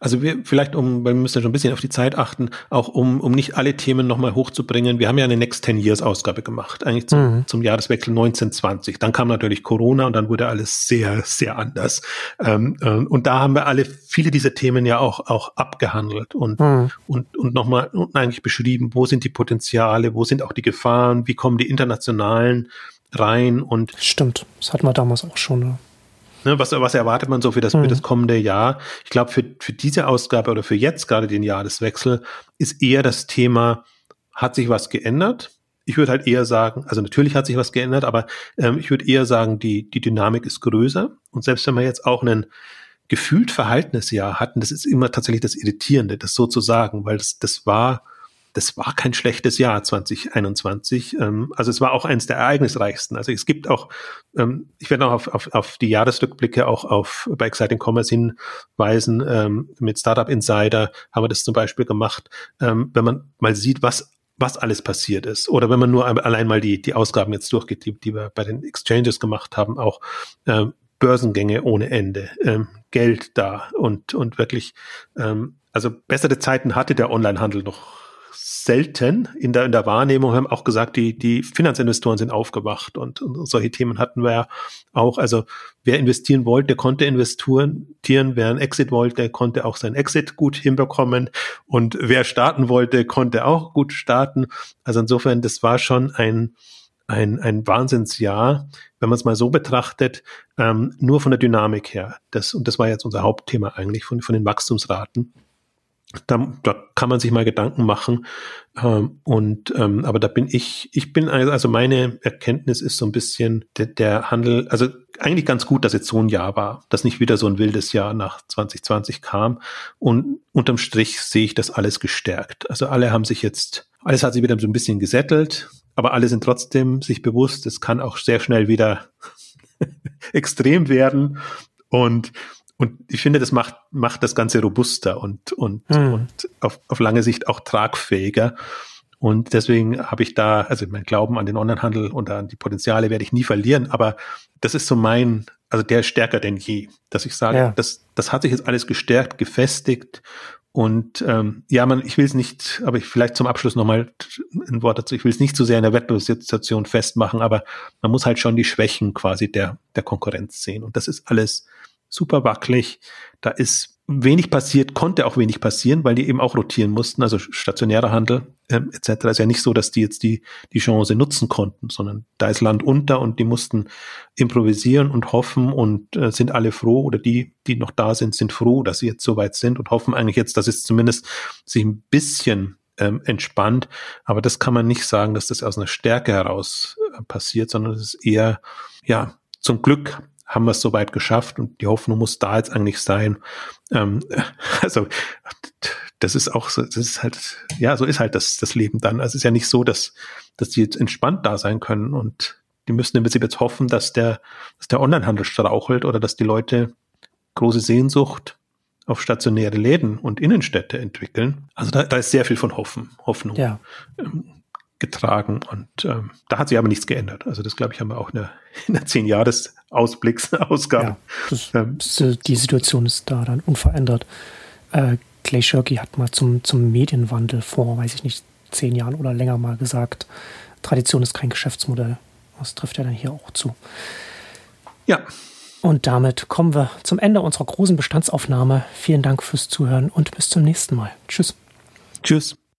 Also wir vielleicht, um, wir müssen ja schon ein bisschen auf die Zeit achten, auch um, um nicht alle Themen nochmal hochzubringen. Wir haben ja eine Next 10 Years Ausgabe gemacht, eigentlich zum, mhm. zum Jahreswechsel 1920. Dann kam natürlich Corona und dann wurde alles sehr, sehr anders. Ähm, äh, und da haben wir alle viele dieser Themen ja auch, auch abgehandelt und, mhm. und, und nochmal eigentlich beschrieben, wo sind die Potenziale, wo sind auch die Gefahren, wie kommen die internationalen rein und. Stimmt, das hatten wir damals auch schon. Ne? Ne, was, was erwartet man so für das, mhm. für das kommende Jahr? Ich glaube, für, für diese Ausgabe oder für jetzt gerade den Jahreswechsel ist eher das Thema, hat sich was geändert? Ich würde halt eher sagen, also natürlich hat sich was geändert, aber ähm, ich würde eher sagen, die, die Dynamik ist größer. Und selbst wenn wir jetzt auch einen gefühlt Verhaltensjahr hatten, das ist immer tatsächlich das Irritierende, das so zu sagen, weil das, das war das war kein schlechtes Jahr 2021. Ähm, also es war auch eines der ereignisreichsten. Also es gibt auch, ähm, ich werde auch auf, auf, auf die Jahresrückblicke auch auf bei Exciting Commerce hinweisen. Ähm, mit Startup Insider haben wir das zum Beispiel gemacht. Ähm, wenn man mal sieht, was was alles passiert ist. Oder wenn man nur allein mal die, die Ausgaben jetzt durchgeht, die, die wir bei den Exchanges gemacht haben, auch ähm, Börsengänge ohne Ende, ähm, Geld da und, und wirklich, ähm, also bessere Zeiten hatte der Onlinehandel noch selten in der, in der Wahrnehmung. Haben auch gesagt, die, die Finanzinvestoren sind aufgewacht und, und solche Themen hatten wir ja auch. Also wer investieren wollte, konnte investieren. Wer ein Exit wollte, konnte auch sein Exit gut hinbekommen. Und wer starten wollte, konnte auch gut starten. Also insofern, das war schon ein, ein, ein Wahnsinnsjahr, wenn man es mal so betrachtet, ähm, nur von der Dynamik her. Das, und das war jetzt unser Hauptthema eigentlich von, von den Wachstumsraten. Da, da kann man sich mal Gedanken machen. Ähm, und ähm, aber da bin ich, ich bin also, also meine Erkenntnis ist so ein bisschen der, der Handel, also eigentlich ganz gut, dass jetzt so ein Jahr war, dass nicht wieder so ein wildes Jahr nach 2020 kam. Und unterm Strich sehe ich das alles gestärkt. Also alle haben sich jetzt, alles hat sich wieder so ein bisschen gesettelt, aber alle sind trotzdem sich bewusst, es kann auch sehr schnell wieder [LAUGHS] extrem werden. Und und ich finde, das macht, macht das Ganze robuster und, und, hm. und auf, auf lange Sicht auch tragfähiger. Und deswegen habe ich da, also mein Glauben an den Onlinehandel und an die Potenziale werde ich nie verlieren. Aber das ist so mein, also der ist stärker denn je, dass ich sage, ja. das, das hat sich jetzt alles gestärkt, gefestigt. Und ähm, ja, man, ich will es nicht, aber ich vielleicht zum Abschluss nochmal ein Wort dazu. Ich will es nicht zu sehr in der Wettbewerbssituation festmachen, aber man muss halt schon die Schwächen quasi der, der Konkurrenz sehen. Und das ist alles super wackelig. Da ist wenig passiert, konnte auch wenig passieren, weil die eben auch rotieren mussten, also stationärer Handel ähm, etc. Ist ja nicht so, dass die jetzt die, die Chance nutzen konnten, sondern da ist Land unter und die mussten improvisieren und hoffen und äh, sind alle froh oder die, die noch da sind, sind froh, dass sie jetzt so weit sind und hoffen eigentlich jetzt, dass es zumindest sich ein bisschen ähm, entspannt. Aber das kann man nicht sagen, dass das aus einer Stärke heraus äh, passiert, sondern es ist eher, ja, zum Glück haben wir es soweit geschafft und die Hoffnung muss da jetzt eigentlich sein. Ähm, [LAUGHS] also das ist auch so, das ist halt, ja, so ist halt das, das Leben dann. Also es ist ja nicht so, dass, dass die jetzt entspannt da sein können und die müssen im Prinzip jetzt hoffen, dass der, dass der Onlinehandel strauchelt oder dass die Leute große Sehnsucht auf stationäre Läden und Innenstädte entwickeln. Also da, da ist sehr viel von Hoffen, Hoffnung. Ja. Ähm, getragen. Und ähm, da hat sich aber nichts geändert. Also das, glaube ich, haben wir auch in der, [LAUGHS] in der zehn Jahres Ausblicksausgabe. [LAUGHS] Ja, das, ähm, die Situation ist da dann unverändert. Äh, Clay Shirky hat mal zum, zum Medienwandel vor, weiß ich nicht, zehn Jahren oder länger mal gesagt, Tradition ist kein Geschäftsmodell. Das trifft ja dann hier auch zu. Ja. Und damit kommen wir zum Ende unserer großen Bestandsaufnahme. Vielen Dank fürs Zuhören und bis zum nächsten Mal. Tschüss. Tschüss.